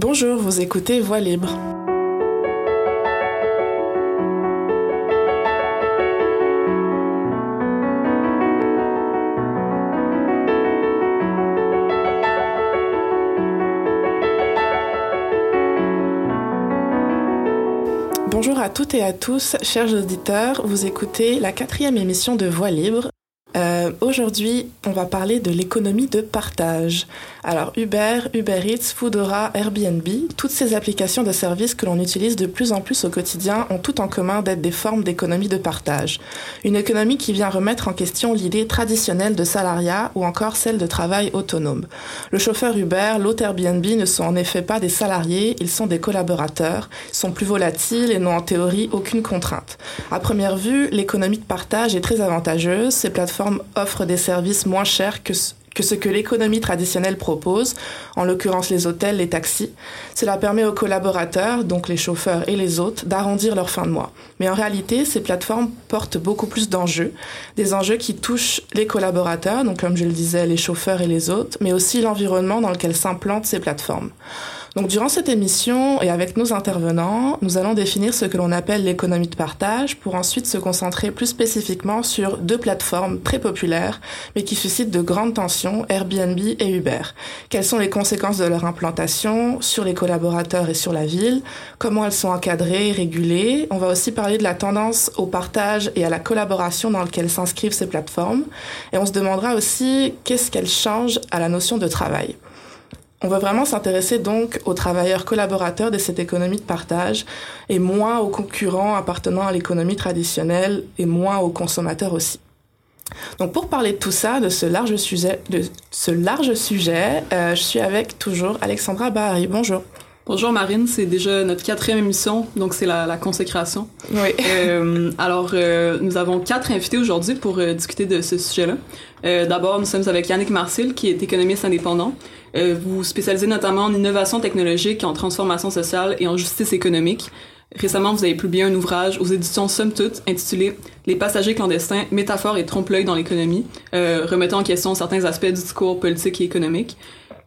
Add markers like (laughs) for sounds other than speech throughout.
Bonjour, vous écoutez Voix libre. Bonjour à toutes et à tous, chers auditeurs, vous écoutez la quatrième émission de Voix libre, euh, aujourd'hui, on va parler de l'économie de partage. Alors Uber, Uber Eats, Foodora, Airbnb, toutes ces applications de services que l'on utilise de plus en plus au quotidien ont tout en commun d'être des formes d'économie de partage. Une économie qui vient remettre en question l'idée traditionnelle de salariat ou encore celle de travail autonome. Le chauffeur Uber, l'hôte Airbnb ne sont en effet pas des salariés, ils sont des collaborateurs, sont plus volatiles et n'ont en théorie aucune contrainte. À première vue, l'économie de partage est très avantageuse, ces plateformes offre des services moins chers que, ce que l'économie traditionnelle propose, en l'occurrence les hôtels, les taxis. Cela permet aux collaborateurs, donc les chauffeurs et les hôtes, d'arrondir leur fin de mois. Mais en réalité, ces plateformes portent beaucoup plus d'enjeux, des enjeux qui touchent les collaborateurs, donc comme je le disais, les chauffeurs et les hôtes, mais aussi l'environnement dans lequel s'implantent ces plateformes. Donc durant cette émission et avec nos intervenants, nous allons définir ce que l'on appelle l'économie de partage pour ensuite se concentrer plus spécifiquement sur deux plateformes très populaires mais qui suscitent de grandes tensions, Airbnb et Uber. Quelles sont les conséquences de leur implantation sur les collaborateurs et sur la ville? Comment elles sont encadrées, régulées? On va aussi parler de la tendance au partage et à la collaboration dans lequel s'inscrivent ces plateformes et on se demandera aussi qu'est-ce qu'elles changent à la notion de travail. On va vraiment s'intéresser donc aux travailleurs collaborateurs de cette économie de partage et moins aux concurrents appartenant à l'économie traditionnelle et moins aux consommateurs aussi. Donc pour parler de tout ça, de ce large sujet, de ce large sujet, euh, je suis avec toujours Alexandra Bahari. Bonjour. Bonjour Marine, c'est déjà notre quatrième émission, donc c'est la, consécration. Oui. Euh, alors, euh, nous avons quatre invités aujourd'hui pour discuter de ce sujet-là. D'abord, nous sommes avec Yannick Marcil, qui est économiste indépendant. Euh, vous spécialisez notamment en innovation technologique, en transformation sociale et en justice économique. Récemment, vous avez publié un ouvrage aux éditions Somme Toute intitulé Les passagers clandestins, métaphores et trompe-l'œil dans l'économie, euh, remettant en question certains aspects du discours politique et économique.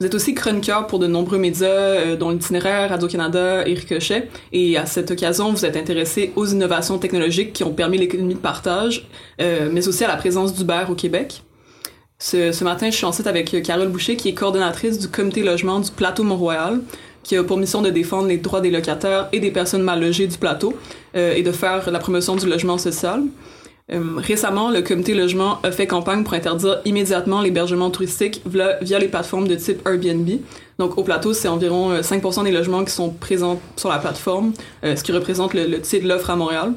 Vous êtes aussi chroniqueur pour de nombreux médias, euh, dont l'itinéraire, Radio-Canada et Ricochet. Et à cette occasion, vous êtes intéressé aux innovations technologiques qui ont permis l'économie de partage, euh, mais aussi à la présence d'Uber au Québec. Ce, matin, je suis en site avec Carole Boucher, qui est coordonnatrice du comité logement du plateau Mont-Royal, qui a pour mission de défendre les droits des locataires et des personnes mal logées du plateau euh, et de faire la promotion du logement social. Euh, récemment, le comité logement a fait campagne pour interdire immédiatement l'hébergement touristique via, les plateformes de type Airbnb. Donc, au plateau, c'est environ 5% euh, des logements qui sont présents sur la plateforme, ce qui représente le, le tiers de l'offre à Montréal.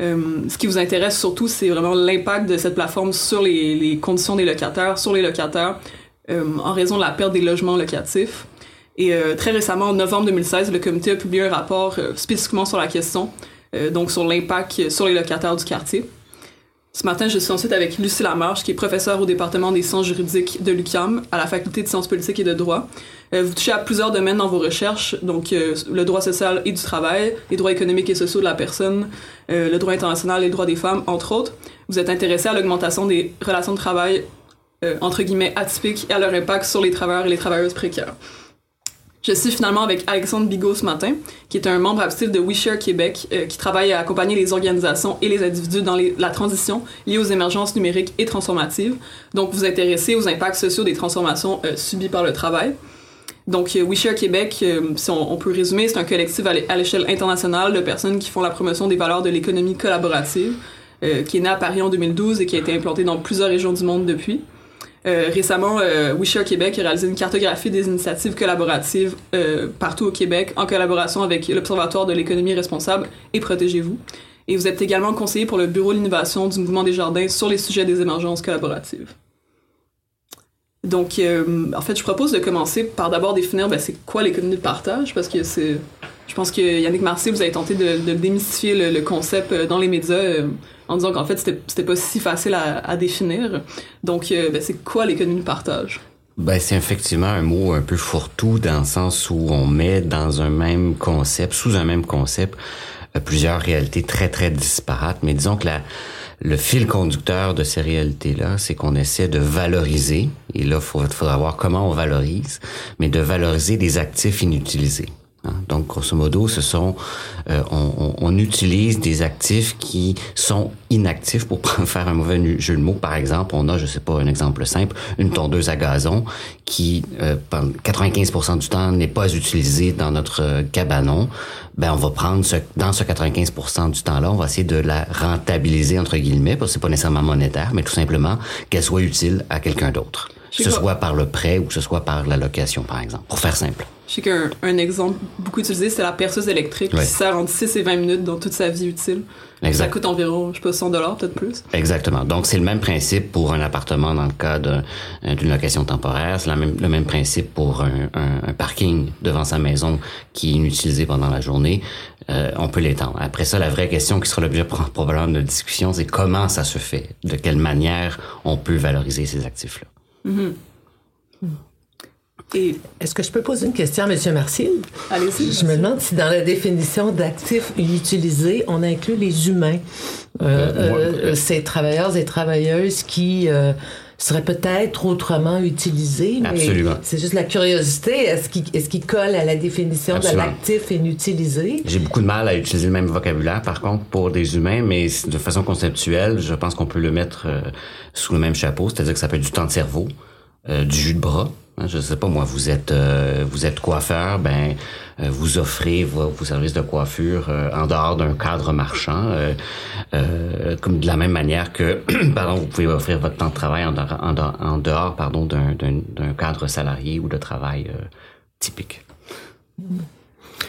Euh, ce qui vous intéresse surtout, c'est vraiment l'impact de cette plateforme sur les, conditions des locataires, sur les locataires, euh, en raison de la perte des logements locatifs. Et euh, très récemment, en novembre 2016, le comité a publié un rapport spécifiquement sur la question, donc sur l'impact sur les locataires du quartier. Ce matin, je suis ensuite avec Lucie Lamarche, qui est professeure au département des sciences juridiques de l'UQAM, à la faculté de sciences politiques et de droit. Euh, vous touchez à plusieurs domaines dans vos recherches, donc euh, le droit social et du travail, les droits économiques et sociaux de la personne, euh, le droit international les droits des femmes, entre autres. Vous êtes intéressé à l'augmentation des relations de travail, entre guillemets, atypiques et à leur impact sur les travailleurs et les travailleuses précaires. Je suis finalement avec Alexandre Bigot ce matin, qui est un membre actif de WeShare Québec, euh, qui travaille à accompagner les organisations et les individus dans la transition liée aux émergences numériques et transformatives. Donc, vous intéressez aux impacts sociaux des transformations euh, subies par le travail. Donc, euh, WeShare Québec, si on, peut résumer, c'est un collectif à l'échelle internationale de personnes qui font la promotion des valeurs de l'économie collaborative, qui est né à Paris en 2012 et qui a été implanté dans plusieurs régions du monde depuis. Euh, récemment, euh, WeShare Québec a réalisé une cartographie des initiatives collaboratives euh, partout au Québec en collaboration avec l'Observatoire de l'économie responsable et Protégez-vous. Et vous êtes également conseiller pour le Bureau de l'innovation du Mouvement des Jardins sur les sujets des émergences collaboratives. Donc, en fait, je propose de commencer par d'abord définir ben, c'est quoi l'économie de partage, parce que c'est, je pense que Yannick Marcy, vous avez tenté de, démystifier le, concept dans les médias en disant qu'en fait, c'était pas si facile à, définir. Donc, euh, ben, c'est quoi l'économie de partage? Ben, c'est effectivement un mot un peu fourre-tout dans le sens où on met dans un même concept, sous un même concept, euh, plusieurs réalités très, très disparates. Mais disons que la, le fil conducteur de ces réalités-là, c'est qu'on essaie de valoriser, et là, il faudra voir comment on valorise, mais de valoriser des actifs inutilisés. Hein? Donc, grosso modo, ce sont, euh, on, on, utilise des actifs qui sont inactifs pour (laughs) faire un mauvais jeu de mots. Par exemple, on a, je sais pas, un exemple simple, une tondeuse à gazon qui, euh, 95% du temps, n'est pas utilisée dans notre euh, cabanon. Ben, on va prendre ce, dans ce 95% du temps-là, on va essayer de la rentabiliser entre guillemets, parce que c'est pas nécessairement monétaire, mais tout simplement qu'elle soit utile à quelqu'un d'autre. Que ce soit par le prêt ou que ce soit par la location, par exemple, pour faire simple. Je sais qu'un un exemple beaucoup utilisé, c'est la perceuse électrique qui sert entre 6 et 20 minutes dans toute sa vie utile. Exact. Ça coûte environ, je sais pas, 100 dollars, peut-être plus. Exactement. Donc, c'est le même principe pour un appartement dans le cas euh, d'une location temporaire. C'est même, le même principe pour un, un, parking devant sa maison qui est inutilisé pendant la journée. Euh, on peut l'étendre. Après ça, la vraie question qui sera l'objet (laughs) probablement de discussion, c'est comment ça se fait? De quelle manière on peut valoriser ces actifs-là? Est-ce que je peux poser une question à M. Marcil? Allez-y. Je me demande si dans la définition d'actifs inutilisés, on inclut les humains, euh, euh, euh, ces travailleurs et travailleuses qui seraient peut-être autrement utilisés. Absolument. C'est juste la curiosité. Est-ce qu'il est qu colle à la définition de l'actif inutilisé? J'ai beaucoup de mal à utiliser le même vocabulaire, par contre, pour des humains, mais de façon conceptuelle, je pense qu'on peut le mettre sous le même chapeau, c'est-à-dire que ça peut être du temps de cerveau, du jus de bras, je sais pas moi, vous êtes euh, vous êtes coiffeur, ben euh, vous offrez vos, services de coiffure euh, en dehors d'un cadre marchand, comme de la même manière que (clears throat) pardon, vous pouvez offrir votre temps de travail en dehors, en dehors, pardon d'un d'un cadre salarié ou de travail typique.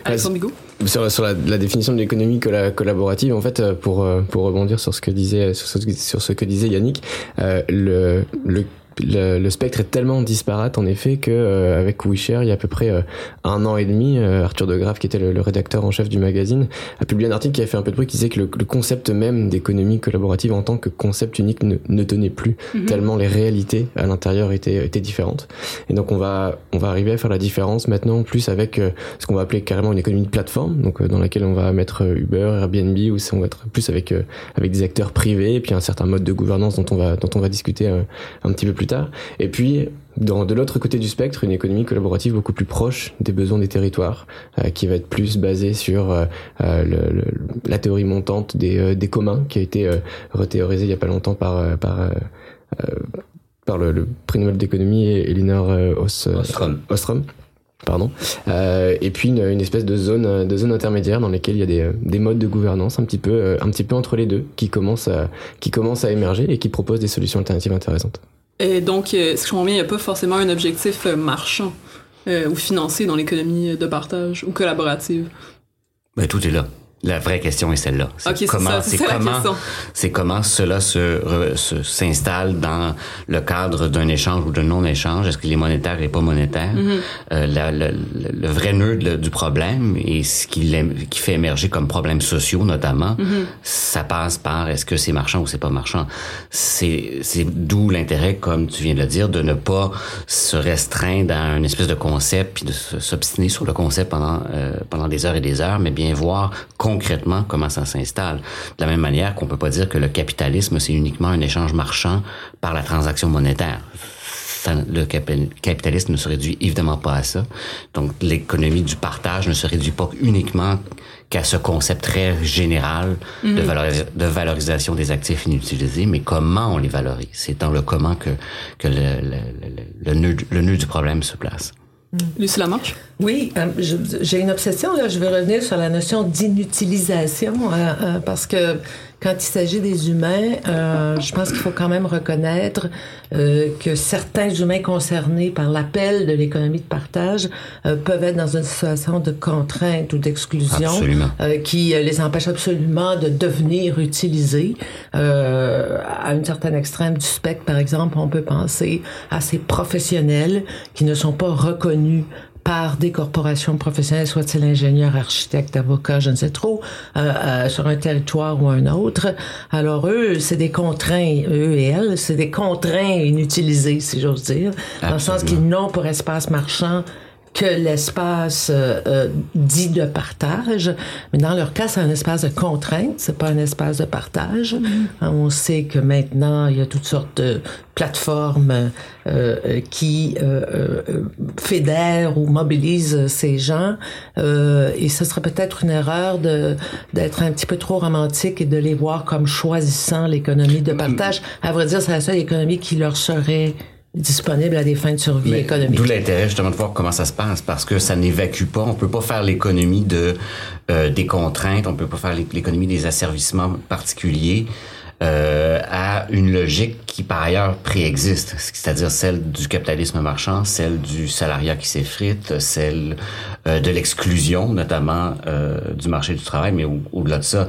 Alexandre Sur, sur la, la, définition de l'économie collaborative, en fait, pour pour rebondir sur ce que disait sur ce, sur ce que disait Yannick, le, le le, spectre est tellement disparate en effet que euh, avec WeShare, il y a à peu près euh, un an et demi, euh, Arthur de Graaf, qui était le, rédacteur en chef du magazine, a publié un article qui a fait un peu de bruit qui disait que le, concept même d'économie collaborative en tant que concept unique ne, ne tenait plus mhm. tellement les réalités à l'intérieur étaient, étaient différentes. Et donc on va on va arriver à faire la différence maintenant plus avec ce qu'on va appeler carrément une économie de plateforme, donc dans laquelle on va mettre Uber, Airbnb, ou on va être plus avec avec des acteurs privés et puis un certain mode de gouvernance dont on va dont on va discuter un petit peu plus tard. Et puis, dans, de l'autre côté du spectre, une économie collaborative beaucoup plus proche des besoins des territoires, euh, qui va être plus basée sur euh, euh, le, la théorie montante des, des communs, qui a été rethéorisée il y a pas longtemps par par par le, le prix Nobel d'économie Elinor Ostrom. Ostrom pardon euh, et puis une, une, espèce de zone de zone intermédiaire dans lesquelles il y a des, des modes de gouvernance un petit peu un petit peu entre les deux qui commencent à qui commencent à émerger et qui proposent des solutions alternatives intéressantes et donc, euh, ce que je comprends il n'y a pas forcément un objectif euh, marchand euh, ou financier dans l'économie de partage ou collaborative. Ben, tout est là. La vraie question est celle-là. C'est comment, c'est comment, c'est comment cela se, s'installe dans le cadre d'un échange ou d'un non-échange? Est-ce qu'il est monétaire et pas monétaire mm-hmm. euh, le, vrai nœud du problème et ce qui, qui fait émerger comme problèmes sociaux notamment, mm-hmm. ça passe par est-ce que c'est marchand ou c'est pas marchand? C'est, c'est d'où l'intérêt, comme tu viens de le dire, de ne pas se restreindre à un espèce de concept puis de s'obstiner sur le concept pendant euh, pendant des heures et des heures, mais bien voir concrètement comment ça s'installe. De la même manière qu'on peut pas dire que le capitalisme, c'est uniquement un échange marchand par la transaction monétaire. le capitalisme ne se réduit évidemment pas à ça. Donc l'économie du partage ne se réduit pas uniquement qu'à ce concept très général de, de, valorisation des actifs inutilisés, mais comment on les valorise? C'est dans le comment que, que le, le, le, nœud, le nœud du problème se place. Lucie Lamarche? Oui, euh, j'ai une obsession, là. Je vais revenir sur la notion d'inutilisation, euh, euh, parce que quand il s'agit des humains, euh, je pense qu'il faut quand même reconnaître euh, que certains humains concernés par l'appel de l'économie de partage euh, peuvent être dans une situation de contrainte ou d'exclusion qui les empêche absolument de devenir utilisés. à une certaine extrême du spectre, par exemple, on peut penser à ces professionnels qui ne sont pas reconnus par des corporations professionnelles, soit-il ingénieur, architecte, avocat, je ne sais trop, euh, euh, sur un territoire ou un autre. Alors eux, c'est des contraints, eux et elles, c'est des contraints inutilisés, si j'ose dire, dans le sens qu'ils n'ont pour espace marchand que l'espace euh, euh, dit de partage, mais dans leur cas, c'est un espace de contrainte, c'est pas un espace de partage. Mm-hmm. On sait que maintenant, il y a toutes sortes de plateformes euh, qui fédèrent ou mobilisent ces gens, et ce serait peut-être une erreur de d'être un petit peu trop romantique et de les voir comme choisissant l'économie de partage. À vrai dire, c'est la seule économie qui leur serait disponible à des fins de survie économique. D'où l'intérêt justement de voir comment ça se passe parce que ça n'évacue pas, on peut pas faire l'économie de euh, des contraintes, on peut pas faire l'économie des asservissements particuliers euh, à une logique qui par ailleurs préexiste, c'est-à-dire celle du capitalisme marchand, celle du salariat qui s'effrite, celle euh, de l'exclusion notamment euh, du marché du travail, mais au-delà de ça,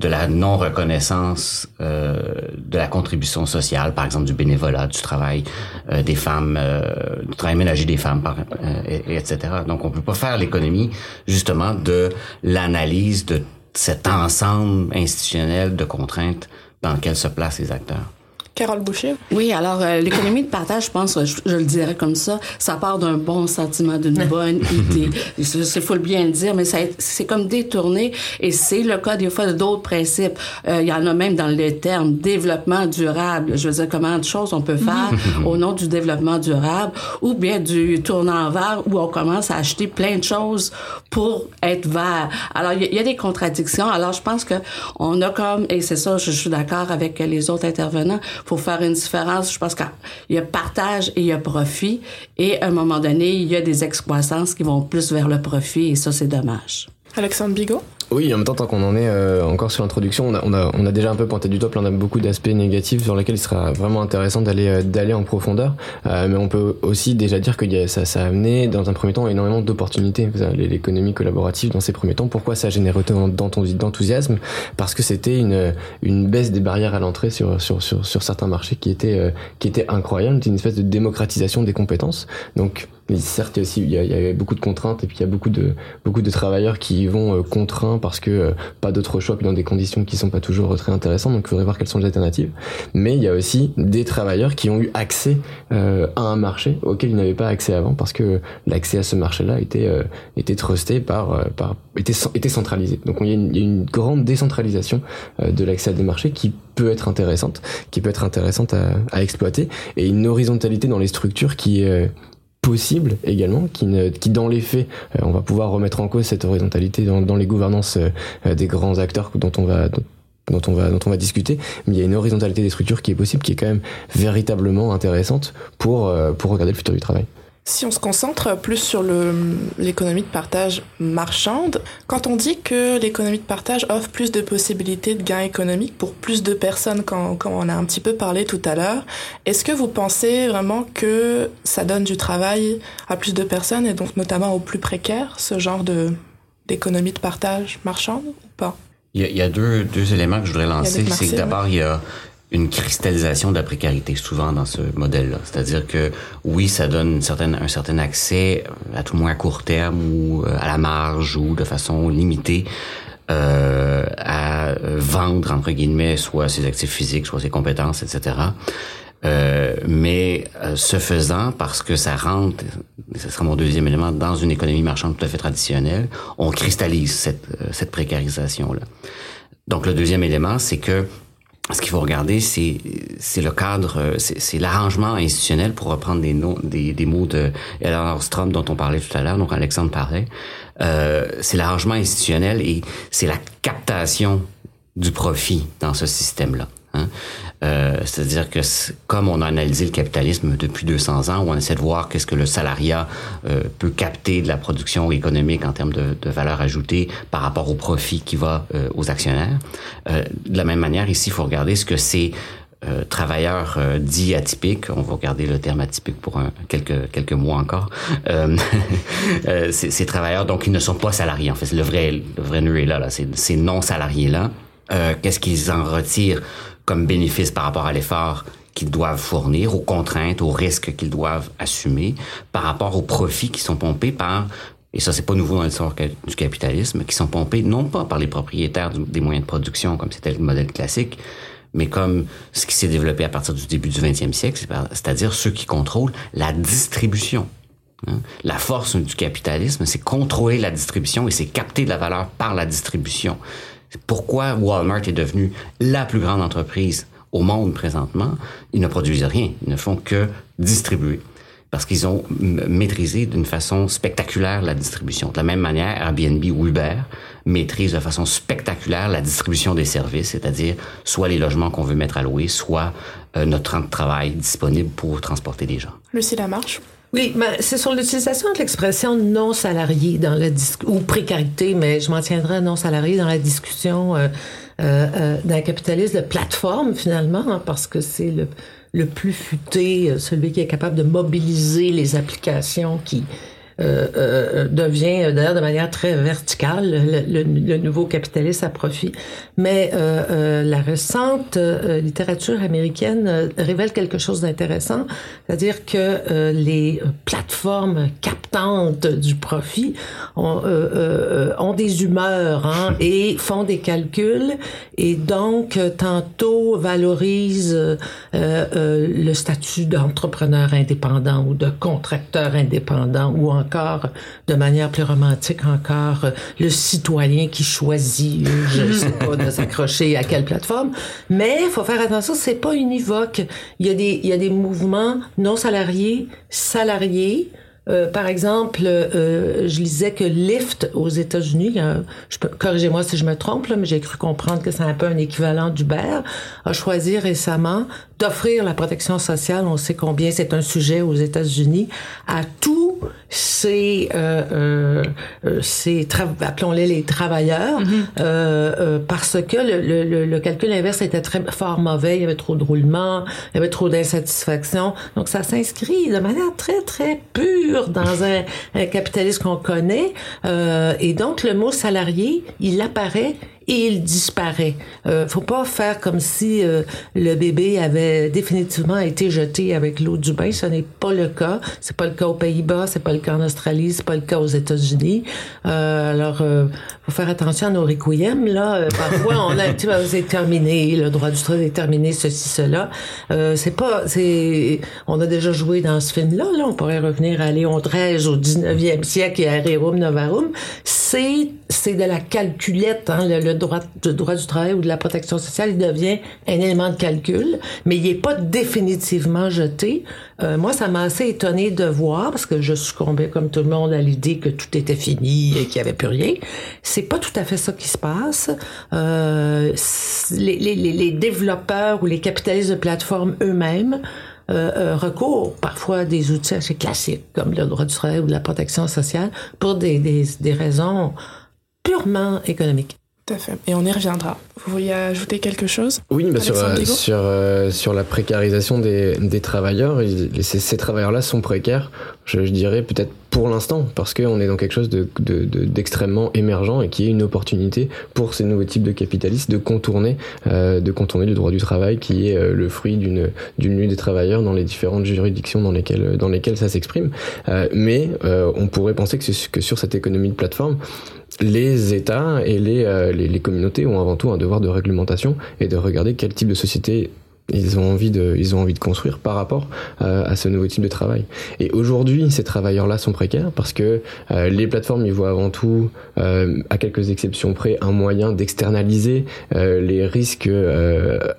de la non-reconnaissance euh, de la contribution sociale, par exemple du bénévolat, du travail euh, des femmes, euh, du travail ménager des femmes, par, et, etc. Donc on peut pas faire l'économie justement de l'analyse de cet ensemble institutionnel de contraintes dans lequel se placent les acteurs. Carole Boucher? Oui, alors euh, l'économie de partage, je pense, je, le dirais comme ça, ça part d'un bon sentiment, d'une bonne idée. (laughs) Il faut le bien le dire, mais c'est comme détourné et c'est le cas des fois d'autres principes. Euh, il y en a même dans le terme développement durable. Je veux dire, comment de choses on peut faire au nom du développement durable ou bien du tournant vert où on commence à acheter plein de choses pour être vert. Alors, il y, a des contradictions. Alors, je pense que on a comme, et c'est ça, je, je suis d'accord avec les autres intervenants, pour faire une différence. Je pense qu'il y a partage et il y a profit. Et à un moment donné, il y a des excroissances qui vont plus vers le profit et ça, c'est dommage. Alexandre Bigot? Oui, en même temps, tant qu'on en est euh, encore sur l'introduction, on a, on, a, on a déjà un peu pointé du doigt plein de beaucoup d'aspects négatifs sur lesquels il sera vraiment intéressant d'aller euh, d'aller en profondeur. Euh, mais on peut aussi déjà dire que ça, ça a amené dans un premier temps énormément d'opportunités. L'économie collaborative dans ces premiers temps, pourquoi ça a généré autant d'enthousiasme? Parce que c'était une, une baisse des barrières à l'entrée sur, sur, sur, certains marchés qui était, qui était incroyable. Une espèce de démocratisation des compétences. Donc certes, il y, a aussi, il y, a, beaucoup de contraintes et puis il y a beaucoup de, beaucoup de travailleurs qui y vont euh, contraints parce que euh, pas d'autre choix puis dans des conditions qui sont pas toujours très intéressantes. Donc il faudrait voir quelles sont les alternatives. Mais il y a aussi des travailleurs qui ont eu accès euh, à un marché auquel ils n'avaient pas accès avant parce que l'accès à ce marché-là était, était trusté par, par était, était centralisé. Donc il y, a une, grande décentralisation de l'accès à des marchés qui peut être intéressante, qui peut être intéressante à, à exploiter et une horizontalité dans les structures qui possible également, qui, ne, dans les faits, euh, on va pouvoir remettre en cause cette horizontalité dans, les gouvernances euh, des grands acteurs dont on va discuter mais il y a une horizontalité des structures qui est possible qui est quand même véritablement intéressante euh, pour regarder le futur du travail. Si on se concentre plus sur l'économie de partage marchande, quand on dit que l'économie de partage offre plus de possibilités de gains économiques pour plus de personnes, quand, on a un petit peu parlé tout à l'heure, est-ce que vous pensez vraiment que ça donne du travail à plus de personnes et donc notamment aux plus précaires, ce genre de d'économie de partage marchande ou pas? Il y a, deux, deux éléments que je voudrais lancer. C'est que d'abord, il y a une cristallisation de la précarité souvent dans ce modèle-là. C'est-à-dire que oui, ça donne une certaine, un certain accès, à tout le moins à court terme ou euh, à la marge ou de façon limitée euh, à vendre entre guillemets soit ses actifs physiques, soit ses compétences, etc. Euh, mais euh, ce faisant, parce que ça rentre, ce sera mon deuxième élément, dans une économie marchande tout à fait traditionnelle, on cristallise cette, cette précarisation-là. Donc le deuxième élément, c'est que ce qu'il faut regarder, c'est c'est le cadre, euh, c'est l'arrangement institutionnel pour reprendre des, noms, des, des mots de Eleanor Strom dont on parlait tout à l'heure, donc Alexandre parlait. Euh, c'est l'arrangement institutionnel et c'est la captation du profit dans ce système-là. Hein? Euh, C'est-à-dire que comme on a analysé le capitalisme depuis 200 ans, où on essaie de voir qu'est-ce que le salariat euh, peut capter de la production économique en termes de, de valeur ajoutée par rapport au profit qui va euh, aux actionnaires. Euh, de la même manière, ici, il faut regarder ce que c'est euh, travailleurs euh, dits atypiques, on va garder le terme atypique pour un, quelques quelques mois encore. Euh (laughs) ces, travailleurs donc ils ne sont pas salariés en fait, le vrai le vrai nœud est là, là. ces non salariés là. Qu'est-ce qu'ils en retirent? Comme bénéfice par rapport à l'effort qu'ils doivent fournir, aux contraintes, aux risques qu'ils doivent assumer, par rapport aux profits qui sont pompés par et ça c'est pas nouveau dans l'histoire du capitalisme, qui sont pompés non pas par les propriétaires des moyens de production comme c'était le modèle classique, mais comme ce qui s'est développé à partir du début du 20e siècle, c'est-à-dire ceux qui contrôlent la distribution Hein. La force du capitalisme, c'est contrôler la distribution et c'est capter de la valeur par la distribution. Pourquoi Walmart est devenu la plus grande entreprise au monde présentement? Ils ne produisent rien, ils ne font que distribuer parce qu'ils ont maîtrisé d'une façon spectaculaire la distribution. De la même manière, Airbnb ou Uber maîtrisent de façon spectaculaire la distribution des services, c'est-à-dire soit les logements qu'on veut mettre à louer, soit euh, notre temps de travail disponible pour transporter des gens. Lucie Lamarche oui, mais c'est sur l'utilisation de l'expression non salarié dans la ou précarité, mais je m'en tiendrai non salarié dans la discussion euh, euh, euh d'un capitalisme de plateforme finalement, hein, parce que c'est le, le plus futé, euh, celui qui est capable de mobiliser les applications qui euh, euh, devient euh, d'ailleurs de manière très verticale le, le, nouveau capitaliste à profit. Mais euh, la récente littérature américaine révèle quelque chose d'intéressant, c'est-à-dire que les plateformes captantes du profit ont, ont des humeurs hein, (laughs) et font des calculs et donc tantôt valorisent le statut d'entrepreneur indépendant ou de contracteur indépendant ou en encore, de manière plus romantique encore, le citoyen qui choisit, euh, je (laughs) sais pas, de s'accrocher à quelle plateforme. Mais il faut faire attention, c'est pas univoque. Il y a des, il y a des mouvements non salariés, salariés, euh, par exemple, euh, je lisais que Lyft aux États-Unis, corrigez-moi si je me trompe, là, mais j'ai cru comprendre que c'est un peu un équivalent d'Uber, a choisi récemment d'offrir la protection sociale, on sait combien c'est un sujet aux États-Unis, à tous ces, euh, euh, ces appelons-les les travailleurs, mm-hmm. euh, parce que le, le, le, calcul inverse était très fort mauvais, il y avait trop de roulement, il y avait trop d'insatisfaction. Donc ça s'inscrit de manière très très pure dans un, un qu'on connaît. et donc le mot salarié, il apparaît il disparaît. Euh, faut pas faire comme si euh, le bébé avait définitivement été jeté avec l'eau du bain. Ce n'est pas le cas. C'est pas le cas aux Pays-Bas, c'est pas le cas en Australie, c'est pas le cas aux États-Unis. Euh, alors, euh, faut faire attention à nos requiem. Là, euh, parfois on a, tu c'est terminé, le droit du travail est terminé, ceci, cela. Euh, c'est pas, c'est, on a déjà joué dans ce film-là. Là, on pourrait revenir à Léon XIII au 19e siècle et à Rerum Novarum. C'est, c'est de la calculette, hein, droit, du droit du travail ou de la protection sociale, il devient un élément de calcul, mais il n'est pas définitivement jeté. Euh, moi, ça m'a assez étonné de voir, parce que je succombais comme tout le monde à l'idée que tout était fini et qu'il n'y avait plus rien. C'est pas tout à fait ça qui se passe. Euh, les, les, les, développeurs ou les capitalistes de plateforme eux-mêmes euh, euh, recours parfois à des outils assez classiques comme le droit du travail ou la protection sociale pour des, des, des raisons purement économiques. Tout à fait. Et on y reviendra. Vous vouliez ajouter quelque chose Oui, bah sur, euh, sur, euh, sur la précarisation des, des travailleurs. ces, ces travailleurs-là sont précaires, je, je dirais peut-être pour l'instant, parce qu'on est dans quelque chose d'extrêmement de, émergent et qui est une opportunité pour ces nouveaux types de capitalistes de contourner, euh, de contourner le droit du travail qui est euh, le fruit d'une lutte des travailleurs dans les différentes juridictions dans lesquelles dans lesquelles ça s'exprime. Euh, mais euh, on pourrait penser que, que sur cette économie de plateforme, les États et euh, les, les, communautés ont avant tout un devoir de réglementation et de regarder quel type de société ils ont envie de, ils ont envie de construire par rapport euh, à ce nouveau type de travail. Et aujourd'hui, ces travailleurs-là sont précaires parce que euh, les plateformes, ils voient avant tout, euh, à quelques exceptions près, un moyen d'externaliser les risques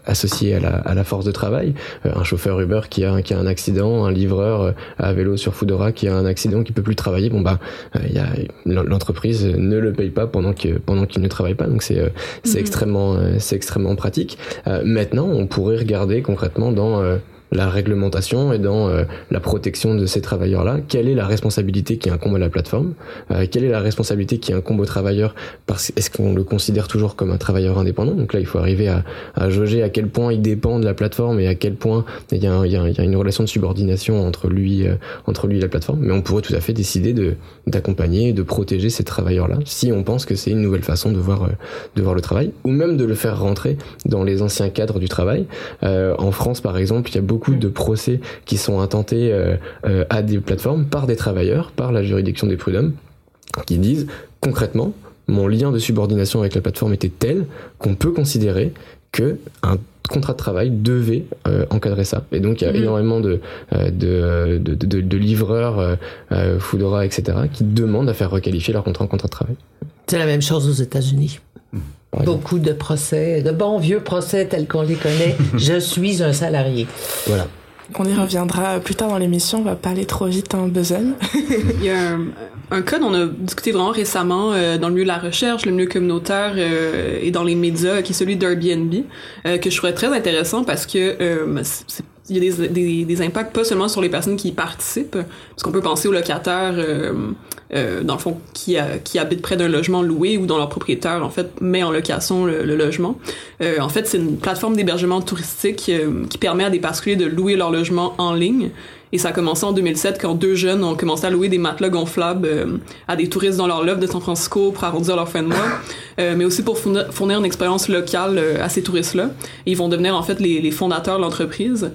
associés à la, à la, force de travail. un chauffeur Uber qui a, qui a un accident, un livreur à vélo sur Foodora qui a un accident, qui peut plus travailler, bon bah, il l'entreprise ne le paye pas pendant que pendant qu'il ne travaille pas. Donc c'est c'est mm-hmm. extrêmement c'est extrêmement pratique. maintenant, on pourrait regarder concrètement dans euh, la réglementation et dans euh, la protection de ces travailleurs-là. Quelle est la responsabilité qui incombe à la plateforme? Euh, Quelle est la responsabilité qui incombe au travailleur parce Est-ce qu'on le considère toujours comme un travailleur indépendant? Donc là, il faut arriver à, à jauger à quel point il dépend de la plateforme et à quel point il y a, il y a, il y a une relation de subordination entre lui, euh, entre lui et la plateforme. Mais on pourrait tout à fait décider de d'accompagner, de protéger ces travailleurs-là si on pense que c'est une nouvelle façon de voir de voir le travail, ou même de le faire rentrer dans les anciens cadres du travail. en France, par exemple, il y a beaucoup beaucoup de procès qui sont intentés euh, euh, à des plateformes par des travailleurs, par la juridiction des prud'hommes, qui disent concrètement, mon lien de subordination avec la plateforme était tel qu'on peut considérer que un contrat de travail devait encadrer ça. Et donc il y a mhm. énormément de, de, de, de, de, livreurs, Foodora, etc., qui demandent à faire requalifier leur contrat en contrat de travail. C'est la même chose aux États-Unis. Beaucoup de procès, de bons vieux procès tels qu'on les connaît. (laughs) je suis un salarié. Voilà. On y reviendra plus tard dans l'émission, on va pas aller trop vite en besogne. (laughs) Il y a un, cas dont on a discuté vraiment récemment euh, dans le milieu de la recherche, le milieu communautaire euh, et dans les médias, qui est celui d'Airbnb, euh, que je trouvais très intéressant parce que c'est il y a des, des, des, impacts pas seulement sur les personnes qui y participent, parce qu'on peut penser aux locataires, euh, euh, dans le fond, qui, qui habitent près d'un logement loué ou dont leur propriétaire, en fait, met en location le, logement. Euh, en fait, c'est une plateforme d'hébergement touristique euh, qui permet à des particuliers de louer leur logement en ligne. Et ça a commencé en 2007 quand deux jeunes ont commencé à louer des matelas gonflables euh, à des touristes dans leur loft de San Francisco pour arrondir leur fin de mois, euh, mais aussi pour fournir, une expérience locale euh, à ces touristes-là. Ils vont devenir en fait les, les fondateurs de l'entreprise.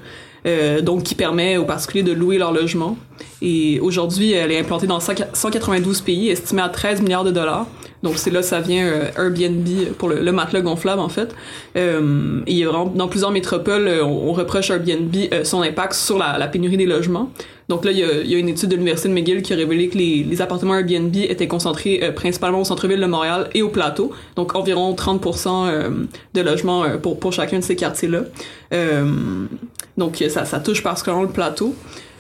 Euh, donc qui permet aux particuliers de louer leur logement. Et aujourd'hui, elle est implantée dans 192 pays, estimée à 13 milliards de dollars. Donc c'est là ça vient euh, Airbnb pour le, matelas gonflable en fait. Euh, et dans plusieurs métropoles, euh, on, reproche Airbnb son impact sur la, pénurie des logements. Donc là, il y, a, une étude de l'Université de McGill qui a révélé que les, appartements Airbnb étaient concentrés principalement au centre-ville de Montréal et au plateau, donc environ 30% de logements pour, pour chacun de ces quartiers-là. donc ça, ça touche particulièrement le plateau.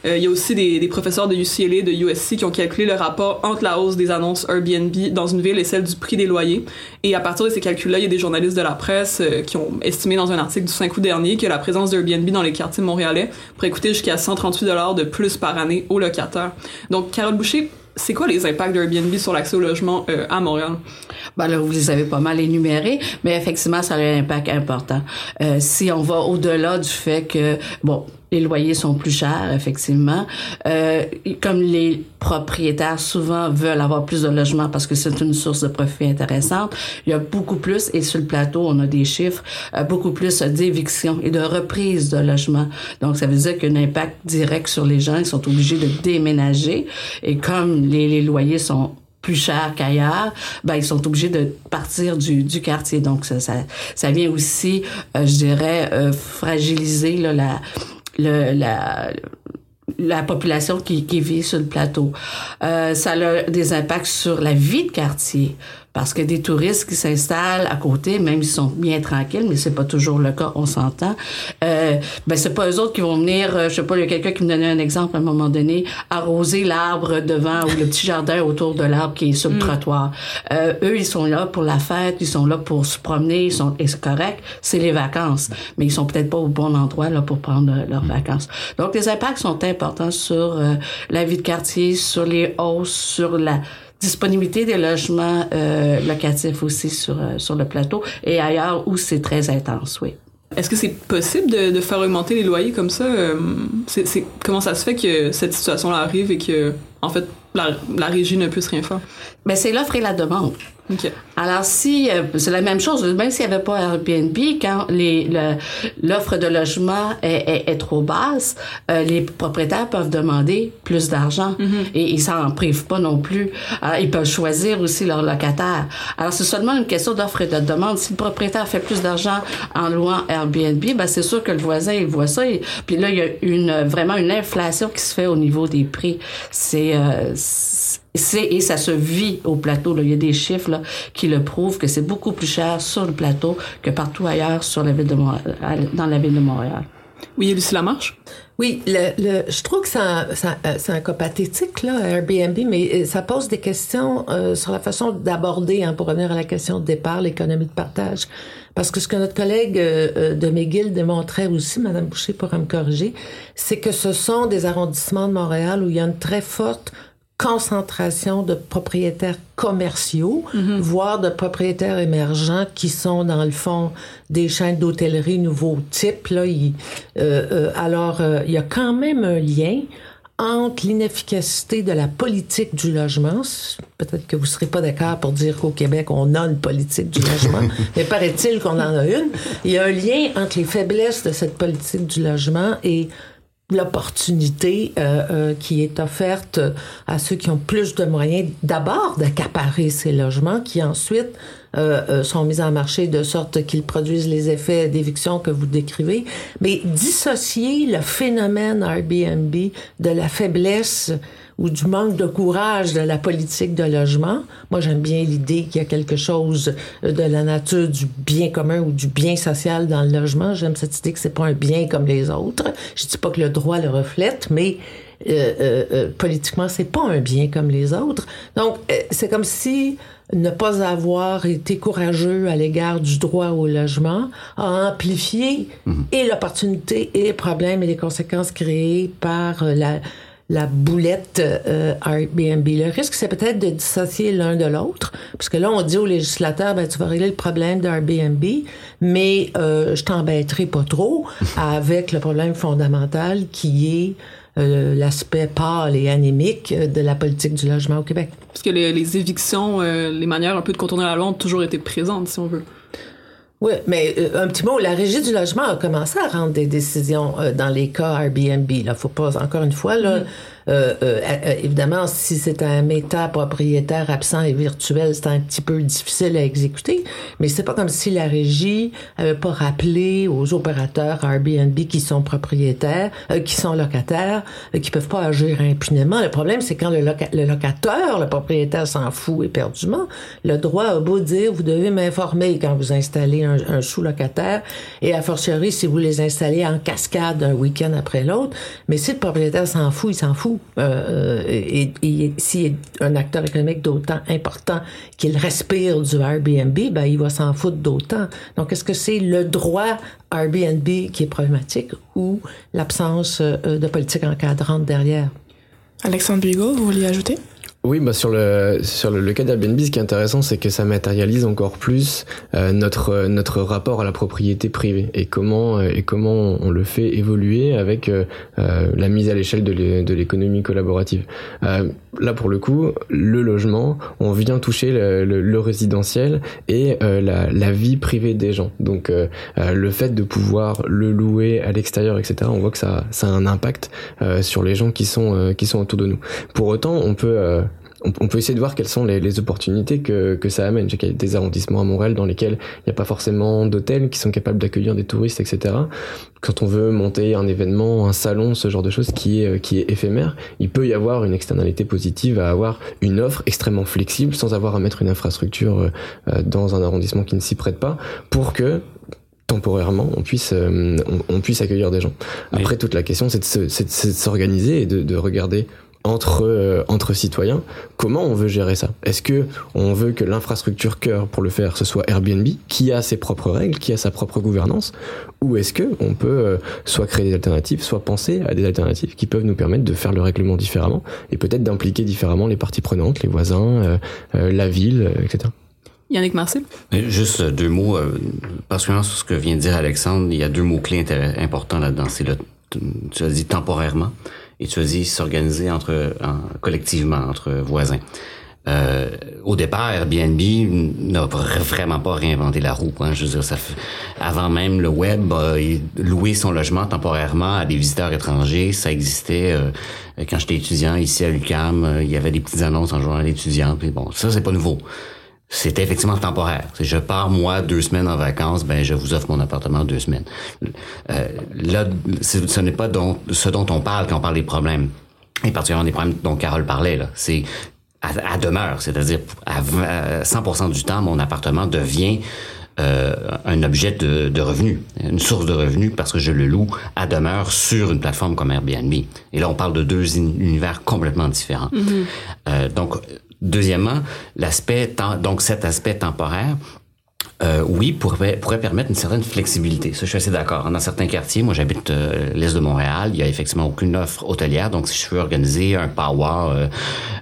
Euh, il y a aussi des, des, professeurs de UCLA, de USC qui ont calculé le rapport entre la hausse des annonces Airbnb dans une ville et celle du prix des loyers. Et à partir de ces calculs-là, il y a des journalistes de la presse euh, qui ont estimé dans un article du 5 août dernier que la présence d'Airbnb dans les quartiers montréalais pourrait coûter jusqu'à 138 dollars de plus par année aux locataires. Donc, Carole Boucher, c'est quoi les impacts d'Airbnb sur l'accès au logement euh, à Montréal? Ben là, vous les avez pas mal énumérés, mais effectivement, ça a un impact important. Euh, si on va au-delà du fait que, bon, les loyers sont plus chers, effectivement. Euh, comme les propriétaires souvent veulent avoir plus de logements parce que c'est une source de profit intéressante, il y a beaucoup plus, et sur le plateau, on a des chiffres, euh, beaucoup plus d'évictions et de reprises de logements. Donc, ça veut dire qu'il y a un impact direct sur les gens, ils sont obligés de déménager. Et comme les, loyers sont plus chers qu'ailleurs, ben ils sont obligés de partir du, du quartier. Donc ça, ça, ça vient aussi, euh, je dirais, euh, fragiliser là, la le, la, la population qui, qui vit sur le plateau. Euh, ça a des impacts sur la vie de quartier parce que des touristes qui s'installent à côté, même s'ils sont bien tranquilles, mais c'est pas toujours le cas, on s'entend. Euh, ben c'est pas eux autres qui vont venir. Euh, je sais pas, il y a quelqu'un qui me donnait un exemple à un moment donné, arroser l'arbre devant ou le petit jardin autour de l'arbre qui est sur le mm. trottoir. Euh, eux, ils sont là pour la fête, ils sont là pour se promener, ils sont et c'est correct, c'est les vacances, mais ils sont peut-être pas au bon endroit là pour prendre euh, leurs vacances. Donc les impacts sont importants sur euh, la vie de quartier, sur les hausses, sur la disponibilité des logements euh, locatifs aussi sur, euh, sur le plateau et ailleurs où c'est très intense, oui. Est-ce que c'est possible de, de, faire augmenter les loyers comme ça? Euh, c'est, comment ça se fait que cette situation-là arrive et que, en fait, la, la régie ne puisse rien faire? Ben, c'est l'offre et la demande. Alors, si euh, c'est la même chose, même s'il n'y avait pas Airbnb, quand l'offre de logement est, est, trop basse, euh, les propriétaires peuvent demander plus d'argent mm-hmm. et ils s'en privent pas non plus. Alors, ils peuvent choisir aussi leur locataire. Alors, c'est seulement une question d'offre et de demande. Si le propriétaire fait plus d'argent en louant Airbnb, ben c'est sûr que le voisin il voit ça. Et, puis là, il y a une vraiment une inflation qui se fait au niveau des prix. C'est euh, c'est et ça se vit au plateau. Là. Il y a des chiffres là, qui le prouvent que c'est beaucoup plus cher sur le plateau que partout ailleurs sur la ville de Montréal, dans la ville de Montréal. Oui, Lucie Lamarche? Oui, le, le, je trouve que c'est un, c'est un, cas pathétique, là, Airbnb, mais euh, ça pose des questions euh, sur la façon d'aborder, hein, pour revenir à la question de départ, l'économie de partage. Parce que ce que notre collègue euh, de McGill démontrait aussi, Madame Boucher pourra me corriger, c'est que ce sont des arrondissements de Montréal où il y a une très forte concentration de propriétaires commerciaux, mhm. voire de propriétaires émergents qui sont dans le fond des chaînes d'hôtellerie nouveau type. Là, euh, euh, alors, euh, il y a quand même un lien entre l'inefficacité de la politique du logement. Peut-être que vous ne serez pas d'accord pour dire qu'au Québec, on a une politique du logement, (laughs) mais paraît-il qu'on en a une. Il y a un lien entre les faiblesses de cette politique du logement et l'opportunité euh, euh, qui est offerte à ceux qui ont plus de moyens d'abord d'accaparer ces logements qui ensuite euh, sont mis en marché de sorte qu'ils produisent les effets d'éviction que vous décrivez, mais dissocier le phénomène Airbnb de la faiblesse ou du manque de courage de la politique de logement. Moi, j'aime bien l'idée qu'il y a quelque chose de la nature du bien commun ou du bien social dans le logement. J'aime cette idée que c'est pas un bien comme les autres. Je dis pas que le droit le reflète, mais euh, euh, euh politiquement, c'est pas un bien comme les autres. Donc, euh, c'est comme si ne pas avoir été courageux à l'égard du droit au logement a amplifié mhm. et l'opportunité et les problèmes et les conséquences créées par la la boulette euh, Airbnb. Le risque, c'est peut-être de dissocier l'un de l'autre, parce que là, on dit aux législateurs, ben, tu vas régler le problème d'Airbnb, mais euh, je t'embêterai pas trop avec le problème fondamental qui est euh, l'aspect pâle et anémique de la politique du logement au Québec. Parce que les, évictions, euh, les manières un peu de contourner la loi ont toujours été présentes, si on veut. Oui, mais euh, un petit mot, la Régie du logement a commencé à rendre des décisions euh, dans les cas Airbnb. Là, faut pas encore une fois là, mm. Euh, euh, euh, évidemment, si c'est un méta propriétaire absent et virtuel, c'est un petit peu difficile à exécuter, mais c'est pas comme si la régie avait pas rappelé aux opérateurs Airbnb qui sont propriétaires, qui sont locataires, qui peuvent pas agir impunément. Le problème, c'est quand le, le, locateur, le propriétaire s'en fout éperdument, le droit a beau dire, vous devez m'informer quand vous installez un, un sous-locataire, et a fortiori si vous les installez en cascade un week-end après l'autre, mais si le propriétaire s'en fout, il s'en fout euh, et, et si un acteur économique d'autant important qu'il respire du Airbnb, ben, il va s'en foutre d'autant. Donc, est-ce que c'est le droit Airbnb qui est problématique ou l'absence euh, de politique encadrante derrière? Alexandre Bigot, vous vouliez ajouter? Oui, bah sur le sur le, cas d'Airbnb, ce qui est intéressant, c'est que ça matérialise encore plus euh, notre notre rapport à la propriété privée et comment euh, et comment on le fait évoluer avec euh, la mise à l'échelle de l'économie collaborative. Là, pour le coup, le logement, on vient toucher le, le, résidentiel et la, la vie privée des gens. Donc, le fait de pouvoir le louer à l'extérieur, etc. On voit que ça ça a un impact sur les gens qui sont qui sont autour de nous. Pour autant, on peut on, peut essayer de voir quelles sont les, opportunités que, que ça amène. Il y a des arrondissements à Montréal dans lesquels il n'y a pas forcément d'hôtels qui sont capables d'accueillir des touristes, etc. Quand on veut monter un événement, un salon, ce genre de choses qui est, qui est éphémère, il peut y avoir une externalité positive à avoir une offre extrêmement flexible sans avoir à mettre une infrastructure euh, dans un arrondissement qui ne s'y prête pas pour que temporairement on puisse euh, on, puisse accueillir des gens. Après toute la question c'est de s'organiser et de, de regarder entre euh, entre citoyens, comment on veut gérer ça? Est-ce que on veut que l'infrastructure cœur pour le faire ce soit Airbnb qui a ses propres règles, qui a sa propre gouvernance? Ou est-ce que on peut euh, soit créer des alternatives, soit penser à des alternatives qui peuvent nous permettre de faire le règlement différemment et peut-être d'impliquer différemment les parties prenantes, les voisins, euh, la ville, etc. Yannick Marcel? Juste deux mots, particulièrement sur ce que vient de dire Alexandre, il y a deux mots-clés importants là-dedans. C'est le, tu as dit temporairement et tu as dit s'organiser entre collectivement entre voisins. Euh, au départ, Airbnb n'a vraiment pas réinventé la roue. Hein. Je veux dire, ça avant même le web, euh, louer son logement temporairement à des visiteurs étrangers, ça existait. Euh, quand j'étais étudiant ici à l'UQAM, euh, il y avait des petites annonces en journal étudiant. Puis bon, ça c'est pas nouveau c'est effectivement temporaire. Je pars moi deux semaines en vacances, ben je vous offre mon appartement deux semaines. Euh, là, ce n'est pas ce dont on parle quand on parle des problèmes, et particulièrement des problèmes dont Carole parlait. Là, c'est à, demeure, c'est-à-dire à 100% du temps, mon appartement devient euh, un objet de, de revenu, une source de revenus parce que je le loue à demeure sur une plateforme comme Airbnb. Et là, on parle de deux univers complètement différents. Mm-hmm. euh, donc, Deuxièmement, l'aspect, donc cet aspect temporaire, euh, oui, pourrait, pourrait permettre une certaine flexibilité. Ça, je suis assez d'accord. Dans certains quartiers, moi j'habite euh, l'est de Montréal, il y a effectivement aucune offre hôtelière, donc si je veux organiser un power, euh,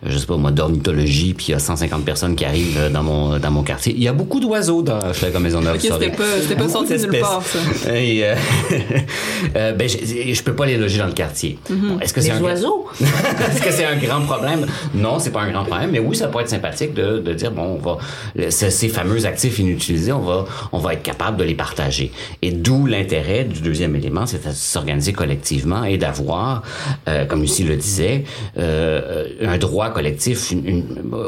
je sais pas moi, d'ornithologie, puis il y a 150 personnes qui arrivent euh, dans mon dans mon quartier, il y a beaucoup d'oiseaux dans comme Maisonneuve. Okay, c'était pas, c'était pas sorti nulle part, ça. (laughs) Et, (laughs) euh, ben, je, je peux pas les loger dans le quartier. Mm-hmm. est-ce que c'est un oiseaux? (laughs) Est-ce que c'est un grand problème? Non, c'est pas un grand problème, mais oui, ça pourrait être sympathique de, de dire bon, on va ces fameux actifs inutilisés on va, on va être capable de les partager. Et d'où l'intérêt du deuxième élément, c'est de s'organiser collectivement et d'avoir, euh, comme Lucie le disait, euh, un droit collectif,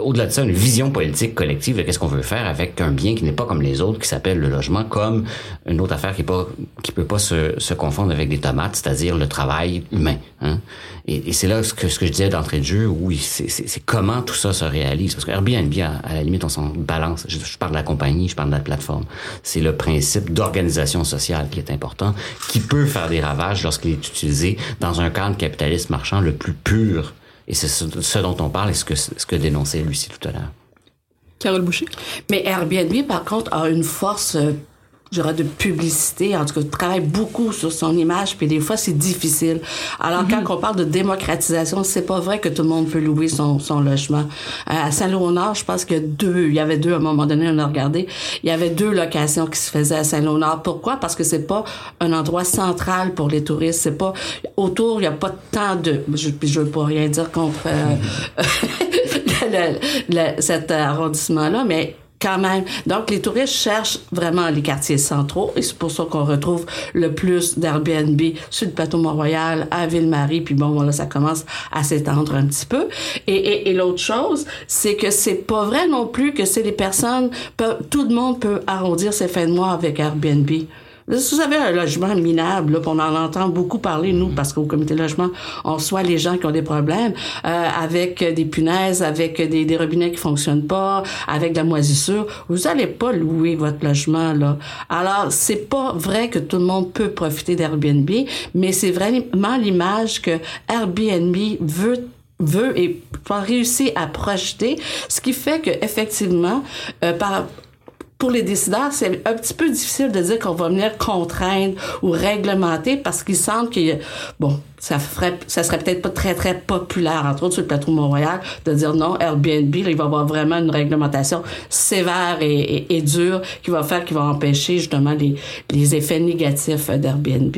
au-delà de ça, une vision politique collective de qu'est-ce qu'on veut faire avec un bien qui n'est pas comme les autres, qui s'appelle le logement, comme une autre affaire qui pas, qui peut pas se, se confondre avec des tomates, c'est-à-dire le travail humain. Hein? Et, c'est là ce que, ce que je disais d'entrée de jeu, oui, c'est comment tout ça se réalise. Parce que Airbnb, à, à la limite, on s'en balance. Je, je, parle de la compagnie, je parle de la plateforme. C'est le principe d'organisation sociale qui est important, qui peut faire des ravages lorsqu'il est utilisé dans un cadre capitaliste marchand le plus pur. Et c'est ce, ce dont on parle et ce que, ce que dénonçait Lucie tout à l'heure. Carole Boucher? Mais Airbnb, par contre, a une force euh, de publicité. En tout cas, travaille beaucoup sur son image, puis des fois, c'est difficile. Alors, mm -hmm. quand on parle de démocratisation, c'est pas vrai que tout le monde peut louer son, son logement. Euh, à Saint-Léonard, je pense qu'il y a deux, il y avait deux, à un moment donné, on a regardé, il y avait deux locations qui se faisaient à Saint-Léonard. Pourquoi? Parce que c'est pas un endroit central pour les touristes. C'est pas, autour, il y a pas tant de, je, je veux pas rien dire contre, euh, (laughs) le, le, cet arrondissement-là, mais quand même. Donc, les touristes cherchent vraiment les quartiers centraux et c'est pour ça qu'on retrouve le plus d'Airbnb sur le plateau Mont-Royal, à Ville-Marie, puis bon, voilà, ça commence à s'étendre un petit peu. Et, et, et l'autre chose, c'est que c'est pas vrai non plus que c'est les personnes, tout le monde peut arrondir ses fins de mois avec Airbnb. Vous avez un logement minable, là, on en entend beaucoup parler, nous, parce qu'au comité logement, on reçoit les gens qui ont des problèmes euh, avec des punaises, avec des, des robinets qui fonctionnent pas, avec de la moisissure. Vous allez pas louer votre logement, là. Alors, c'est pas vrai que tout le monde peut profiter d'Airbnb, mais c'est vraiment l'image que Airbnb veut veut et réussir à projeter, ce qui fait que effectivement, euh, par pour les décideurs, c'est un petit peu difficile de dire qu'on va venir contraindre ou réglementer parce qu'il semble que, bon, ça serait peut-être pas très, très populaire, entre autres sur le plateau Mont-Royal, de dire non, Airbnb, il va y avoir vraiment une réglementation sévère et, dure qui va faire, qui va empêcher justement les effets négatifs d'Airbnb.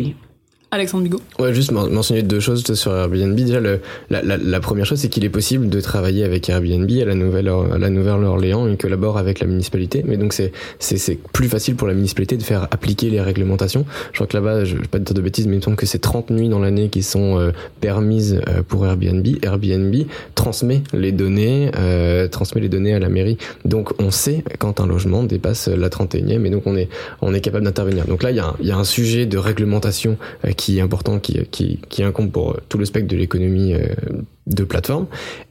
Alexandre Bigot. Ouais, juste mentionner deux choses sur Airbnb. Déjà, la, première chose, c'est qu'il est possible de travailler avec Airbnb à la Nouvelle, à la Nouvelle-Orléans. Ils collaborent avec la municipalité, mais donc c'est, plus facile pour la municipalité de faire appliquer les réglementations. Je crois que là-bas, je vais pas dire de bêtises, mais il me semble que c'est 30 nuits dans l'année qui sont euh, permises euh, pour Airbnb. Airbnb transmet les données, euh, transmet les données à la mairie. Donc on sait quand un logement dépasse la 31e et donc on est, on est capable d'intervenir. Donc là, il y y a un sujet de réglementation qui est important, qui, qui, qui incombe pour tout le spectre de l'économie de plateforme.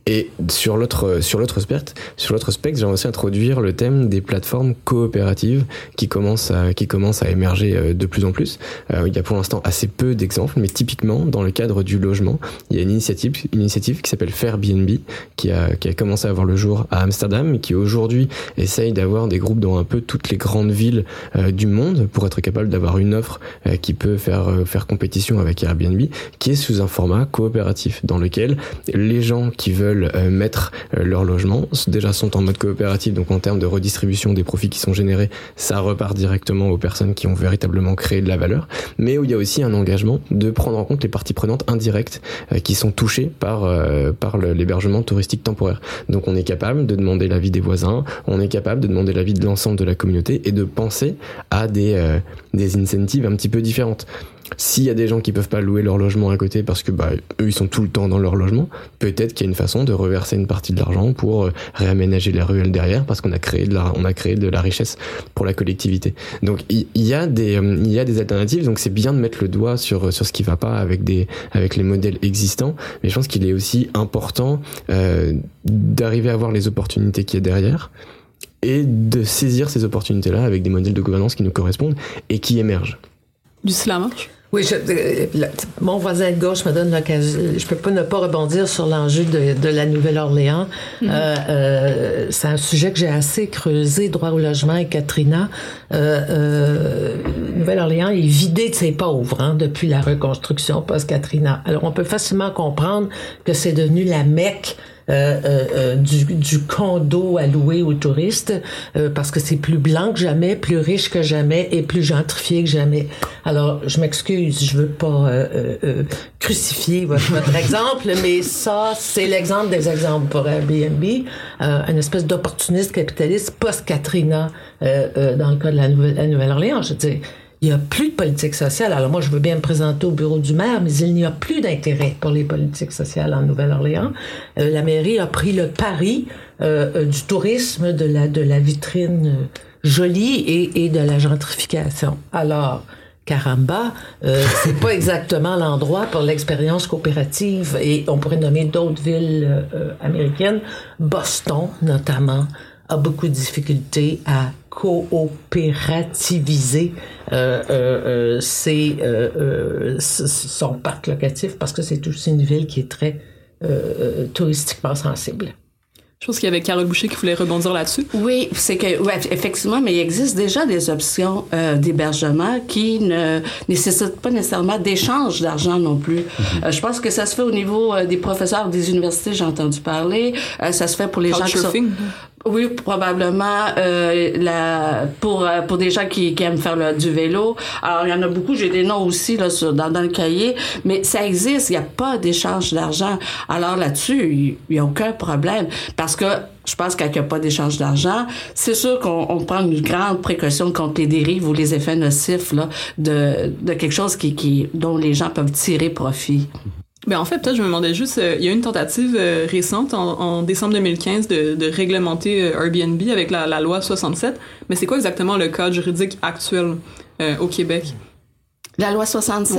Et sur l'autre sur l'autre spectre, sur l'autre spectre, j'ai aussi introduire le thème des plateformes coopératives qui commencent à qui commencent à émerger de plus en plus. Euh, il y a pour l'instant assez peu d'exemples, mais typiquement dans le cadre du logement, il y a une initiative une initiative qui s'appelle Fairbnb qui a qui a commencé à voir le jour à Amsterdam qui aujourd'hui essaye d'avoir des groupes dans un peu toutes les grandes villes euh, du monde pour être capable d'avoir une offre euh, qui peut faire faire compétition avec Airbnb, qui est sous un format coopératif dans lequel les gens qui veulent euh, mettre euh, leur logement déjà sont en mode coopératif, donc en termes de redistribution des profits qui sont générés, ça repart directement aux personnes qui ont véritablement créé de la valeur, mais où il y a aussi un engagement de prendre en compte les parties prenantes indirectes euh, qui sont touchées par, par l'hébergement touristique temporaire. Donc on est capable de demander l'avis des voisins, on est capable de demander l'avis de l'ensemble de la communauté et de penser à des, des incentives un petit peu différentes. S'il y a des gens qui peuvent pas louer leur logement à côté parce que bah, eux ils sont tout le temps dans leur logement, peut-être qu'il y a une façon de reverser une partie de l'argent pour euh, réaménager la ruelle derrière parce qu'on a créé de la richesse pour la collectivité. Donc il y, y, a des euh, il y a des alternatives donc c'est bien de mettre le doigt sur sur ce qui va pas avec les modèles existants, mais je pense qu'il est aussi important euh, d'arriver à voir les opportunités qu'il y a derrière et de saisir ces opportunités là avec des modèles de gouvernance qui nous correspondent et qui émergent. Du marche oui, je, le, mon voisin de gauche me donne l'occasion. Je peux pas ne pas rebondir sur l'enjeu de, de, la Nouvelle-Orléans. Mm -hmm. euh, euh, c'est un sujet que j'ai assez creusé, droit au logement et Katrina. Euh, Nouvelle-Orléans est vidée de ses pauvres hein, depuis la reconstruction post-Katrina. Alors, on peut facilement comprendre que c'est devenu la Mecque euh, euh, euh, du, du condo à louer aux touristes euh, parce que c'est plus blanc que jamais, plus riche que jamais et plus gentrifié que jamais. Alors, je m'excuse, je veux pas euh, euh, crucifier votre, votre (laughs) exemple, mais ça, c'est l'exemple des exemples pour Airbnb, euh, une espèce d'opportuniste capitaliste post-Katrina euh, euh, dans le cas de la Nouvelle-Orléans. Je veux dire, il n'y a plus de politique sociale. Alors moi, je veux bien me présenter au bureau du maire, mais il n'y a plus d'intérêt pour les politiques sociales en Nouvelle-Orléans. Euh, la mairie a pris le pari euh, euh, du tourisme, de la, de la vitrine jolie et, et de la gentrification. Alors, Caramba, euh, (laughs) c'est pas exactement l'endroit pour l'expérience coopérative et on pourrait nommer d'autres villes euh, américaines. Boston, notamment, a beaucoup de difficultés à coopérativiser euh, euh, euh, ses, euh, euh, son parc locatif parce que c'est aussi une ville qui est très touristiquement sensible. Je pense qu'il y avait Carole Boucher qui voulait rebondir là-dessus. Oui, c'est que ouais, effectivement, mais il existe déjà des options euh, d'hébergement qui ne nécessitent pas nécessairement d'échange d'argent non plus. Euh, je pense que ça se fait au niveau euh, des professeurs des universités, j'ai entendu parler. Euh, ça se fait pour les gens qui sont. Oui, probablement euh, la pour euh, pour des gens qui, qui aiment faire le, du vélo. Alors il y en a beaucoup, j'ai des noms aussi là sur, dans, dans le cahier, mais ça existe, il n'y a pas d'échange d'argent. Alors là-dessus, il n'y a aucun problème parce que je pense qu'il n'y a pas d'échange d'argent. C'est sûr qu'on on prend une grande précaution contre les dérives ou les effets nocifs là, de, de quelque chose qui, qui dont les gens peuvent tirer profit. Ben en fait, peut-être je me demandais juste, euh, il y a eu une tentative euh, récente en, décembre 2015 de, réglementer euh, Airbnb avec la, la loi 67, mais c'est quoi exactement le cadre juridique actuel au Québec? La loi 67,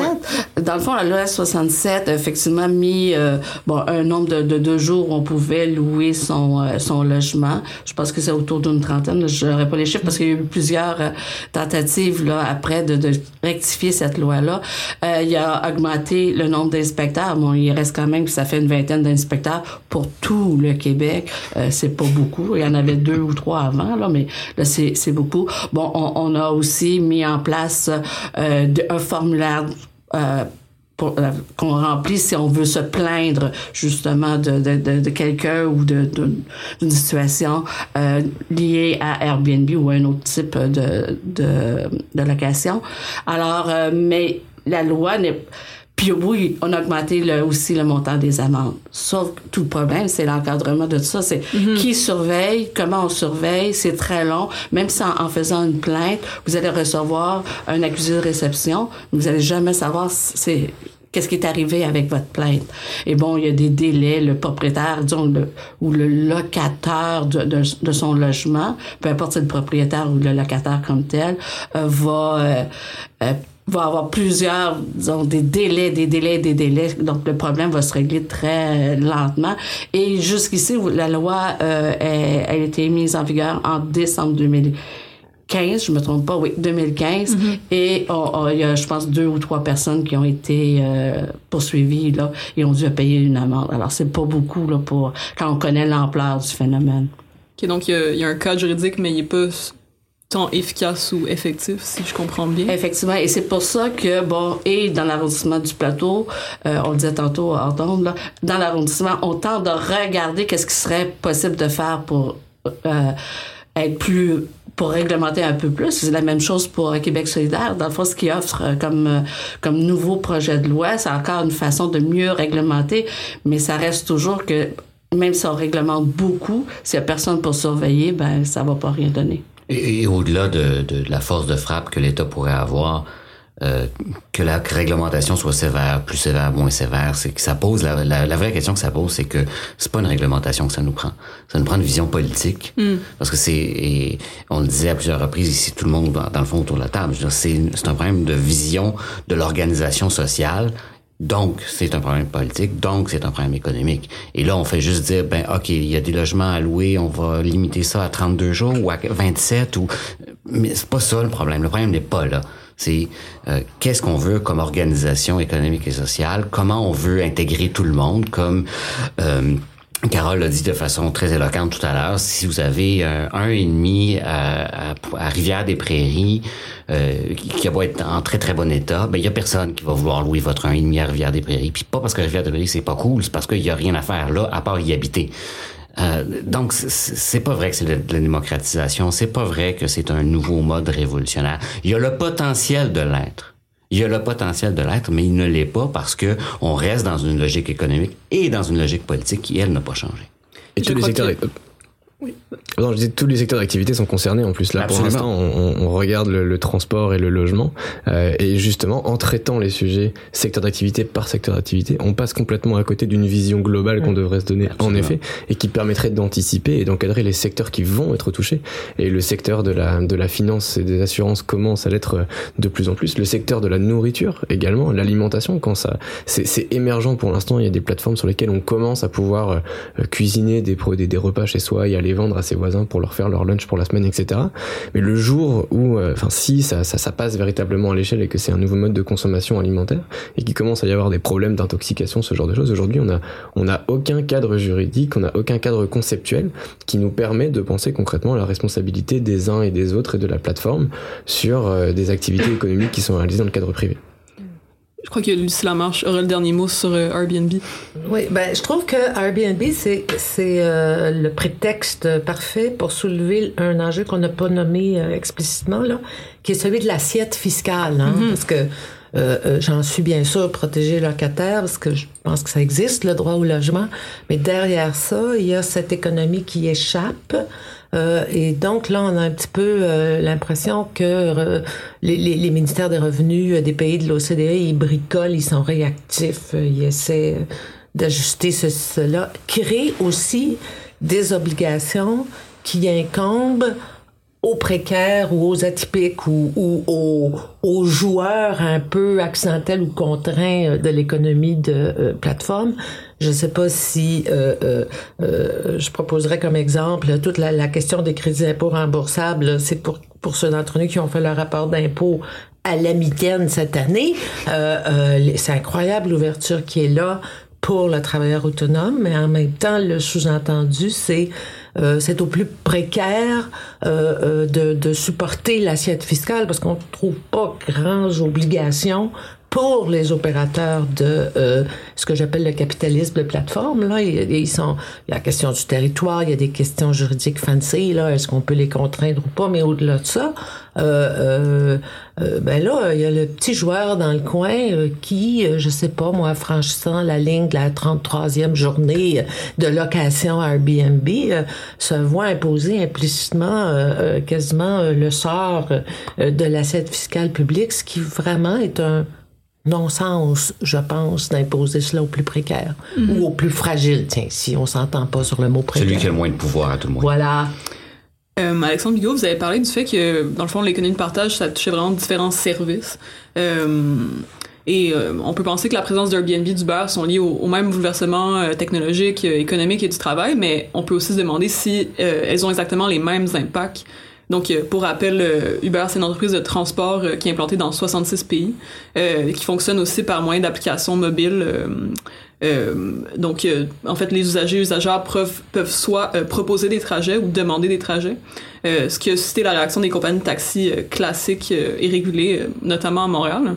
dans le fond, la loi 67 a effectivement mis euh, bon, un nombre de, de, de jours où on pouvait louer son, euh, son logement. Je pense que c'est autour d'une trentaine. Je n'aurais pas les chiffres parce qu'il y a eu plusieurs euh, tentatives là, après de, de rectifier cette loi-là. Euh, il a augmenté le nombre d'inspecteurs. Bon, il reste quand même, ça fait une vingtaine d'inspecteurs pour tout le Québec. Euh, c'est pas beaucoup. Il y en avait deux ou trois avant, là, mais là, c'est c'est beaucoup. Bon, on, on a aussi mis en place euh, de- un formulaire euh, euh, qu'on remplit si on veut se plaindre justement de, de, de, quelqu'un ou d'une situation euh, liée à Airbnb ou à un autre type de, de, location. Alors, mais la loi n'est puis oui, on a augmenté le, aussi le montant des amendes. Sauf que tout le problème, c'est l'encadrement de tout ça. C'est qui surveille, comment on surveille, c'est très long. Même si en, en faisant une plainte, vous allez recevoir un accusé de réception, vous allez jamais savoir c'est qu'est-ce qui est arrivé avec votre plainte. Et bon, il y a des délais, le propriétaire, disons, le, ou le locataire de, de, de son logement, peu importe si le propriétaire ou le locataire comme tel, euh, va... euh, euh, va avoir plusieurs, disons, des délais, des délais, des délais. Donc, le problème va se régler très lentement. Et jusqu'ici, la loi euh, a, a été mise en vigueur en décembre 2015, je me trompe pas, oui, 2015. Et on- on- il y a, je pense, deux ou trois personnes qui ont été euh, poursuivies là et ont dû payer une amende. Alors, c'est pas beaucoup là pour quand on connaît l'ampleur du phénomène. Ok, donc il y, y a un cadre juridique, mais il est pas tant efficace ou effectif, si je comprends bien. Effectivement, et c'est pour ça que, bon, et dans l'arrondissement du plateau, euh, on le disait tantôt d'onde, là, dans l'arrondissement, on tente de regarder qu'est-ce qui serait possible de faire pour euh, être plus pour réglementer un peu plus. C'est la même chose pour Québec solidaire. Dans le fond, ce qu'ils offre euh, comme, comme nouveau projet de loi, c'est encore une façon de mieux réglementer, mais ça reste toujours que même si on réglemente beaucoup, s'il n'y a personne pour surveiller, ben ça va pas rien donner. Et, et au-delà de, de la force de frappe que l'État pourrait avoir, euh, que la réglementation soit sévère, plus sévère, moins sévère, c'est que ça pose la, la, la vraie question que ça pose, c'est que c'est pas une réglementation que ça nous prend, ça nous prend une vision politique, parce que c'est, et on le disait à plusieurs reprises ici, tout le monde dans, dans le fond autour de la table, c'est un problème de vision de l'organisation sociale. Donc, c'est un problème politique, donc c'est un problème économique. Et là, on fait juste dire, ben, OK, il y a des logements à louer, on va limiter ça à 32 jours ou à 27 ou... Mais c'est pas ça le problème. Le problème n'est pas là. C'est euh, qu'est-ce qu'on veut comme organisation économique et sociale, comment on veut intégrer tout le monde, comme... euh, Carole l'a dit de façon très éloquente tout à l'heure, si vous avez euh, un et demi à, Rivière-des-Prairies euh, qui, va être en très très bon état, ben il y a personne qui va vouloir louer votre un et demi à Rivière-des-Prairies. Puis pas parce que Rivière-des-Prairies c'est pas cool, c'est parce qu'il y a rien à faire là à part y habiter. Euh, donc c'est pas vrai que c'est de la démocratisation, c'est pas vrai que c'est un nouveau mode révolutionnaire. Il y a le potentiel de l'être. Il y a le potentiel de l'être, mais il ne l'est pas parce que on reste dans une logique économique et dans une logique politique qui, elle, n'a pas changé. Et tous les secteurs... Oui. Non, je dis tous les secteurs d'activité sont concernés en plus. Là, pour l'instant, on, on, regarde le, le, transport et le logement. Euh, et justement, en traitant les sujets secteur d'activité par secteur d'activité, on passe complètement à côté d'une vision globale qu'on devrait se donner en effet et qui permettrait d'anticiper et d'encadrer les secteurs qui vont être touchés. Et le secteur de la, de la finance et des assurances commence à l'être de plus en plus. Le secteur de la nourriture également, l'alimentation, quand ça, c'est émergent pour l'instant. Il y a des plateformes sur lesquelles on commence à pouvoir euh, cuisiner des, des, des repas chez soi et vendre à ses voisins pour leur faire leur lunch pour la semaine, etc. Mais le jour où, euh, enfin, si ça, ça, ça, passe véritablement à l'échelle et que c'est un nouveau mode de consommation alimentaire et qu'il commence à y avoir des problèmes d'intoxication, ce genre de choses, aujourd'hui, on a, on a aucun cadre juridique, on a aucun cadre conceptuel qui nous permet de penser concrètement à la responsabilité des uns et des autres et de la plateforme sur euh, des activités économiques qui sont réalisées dans le cadre privé. Je crois que Lucie Lamarche aura le dernier mot sur euh, Airbnb. Oui, ben, je trouve que Airbnb, c'est, euh, le prétexte parfait pour soulever un enjeu qu'on n'a pas nommé euh, explicitement, là, qui est celui de l'assiette fiscale. Hein, mm-hmm. Parce que j'en suis bien sûr protégé locataire, parce que je pense que ça existe, le droit au logement. Mais derrière ça, il y a cette économie qui échappe. Euh, et donc là, on a un petit peu euh, l'impression que euh, les, ministères des revenus des pays de l'OCDE, ils bricolent, ils sont réactifs, ils essaient d'ajuster cela, créent aussi des obligations qui incombent aux précaires ou aux atypiques ou, aux, joueurs un peu accidentels ou contraints de l'économie de plateforme je ne sais pas si euh, euh, euh, je proposerais comme exemple toute la, la question des crédits d'impôt remboursables. C'est pour, pour ceux d'entre nous qui ont fait leur rapport d'impôt à la mitaine cette année. Euh, c'est incroyable l'ouverture qui est là pour le travailleur autonome, mais en même temps, le sous-entendu, c'est euh, c'est au plus précaire euh, de, de supporter l'assiette fiscale parce qu'on trouve pas grandes obligations pour les opérateurs de euh, ce que j'appelle le capitalisme de plateforme. Là, ils, sont, il y a la question du territoire, il y a des questions juridiques fancy. Là, est-ce qu'on peut les contraindre ou pas? Mais au-delà de ça, euh, euh, ben là, il y a le petit joueur dans le coin qui, je sais pas moi, franchissant la ligne de la 33e journée de location Airbnb, se voit imposer implicitement quasiment le sort de l'assiette fiscale publique, ce qui vraiment est un non-sens, je pense, d'imposer cela aux plus précaires mhm. ou aux plus fragiles. Tiens, si on s'entend pas sur le mot précaire. Celui qui a le moins de pouvoir à tout le monde. Voilà. Euh, Alexandre Bigot, vous avez parlé du fait que, dans le fond, l'économie de partage, ça touchait vraiment différents services. Euh, et euh, on peut penser que la présence d'Airbnb, d'Uber sont liées au, au même bouleversement euh, technologique, économique et du travail, mais on peut aussi se demander si elles ont exactement les mêmes impacts donc, euh, pour rappel, euh, Uber, c'est une entreprise de transport euh, qui est implantée dans 66 pays, qui fonctionne aussi par moyen d'applications mobiles. donc, en fait, les usagers et usagères peuvent, peuvent soit proposer des trajets ou demander des trajets, ce qui a suscité la réaction des compagnies de taxi classiques et régulées, notamment à Montréal.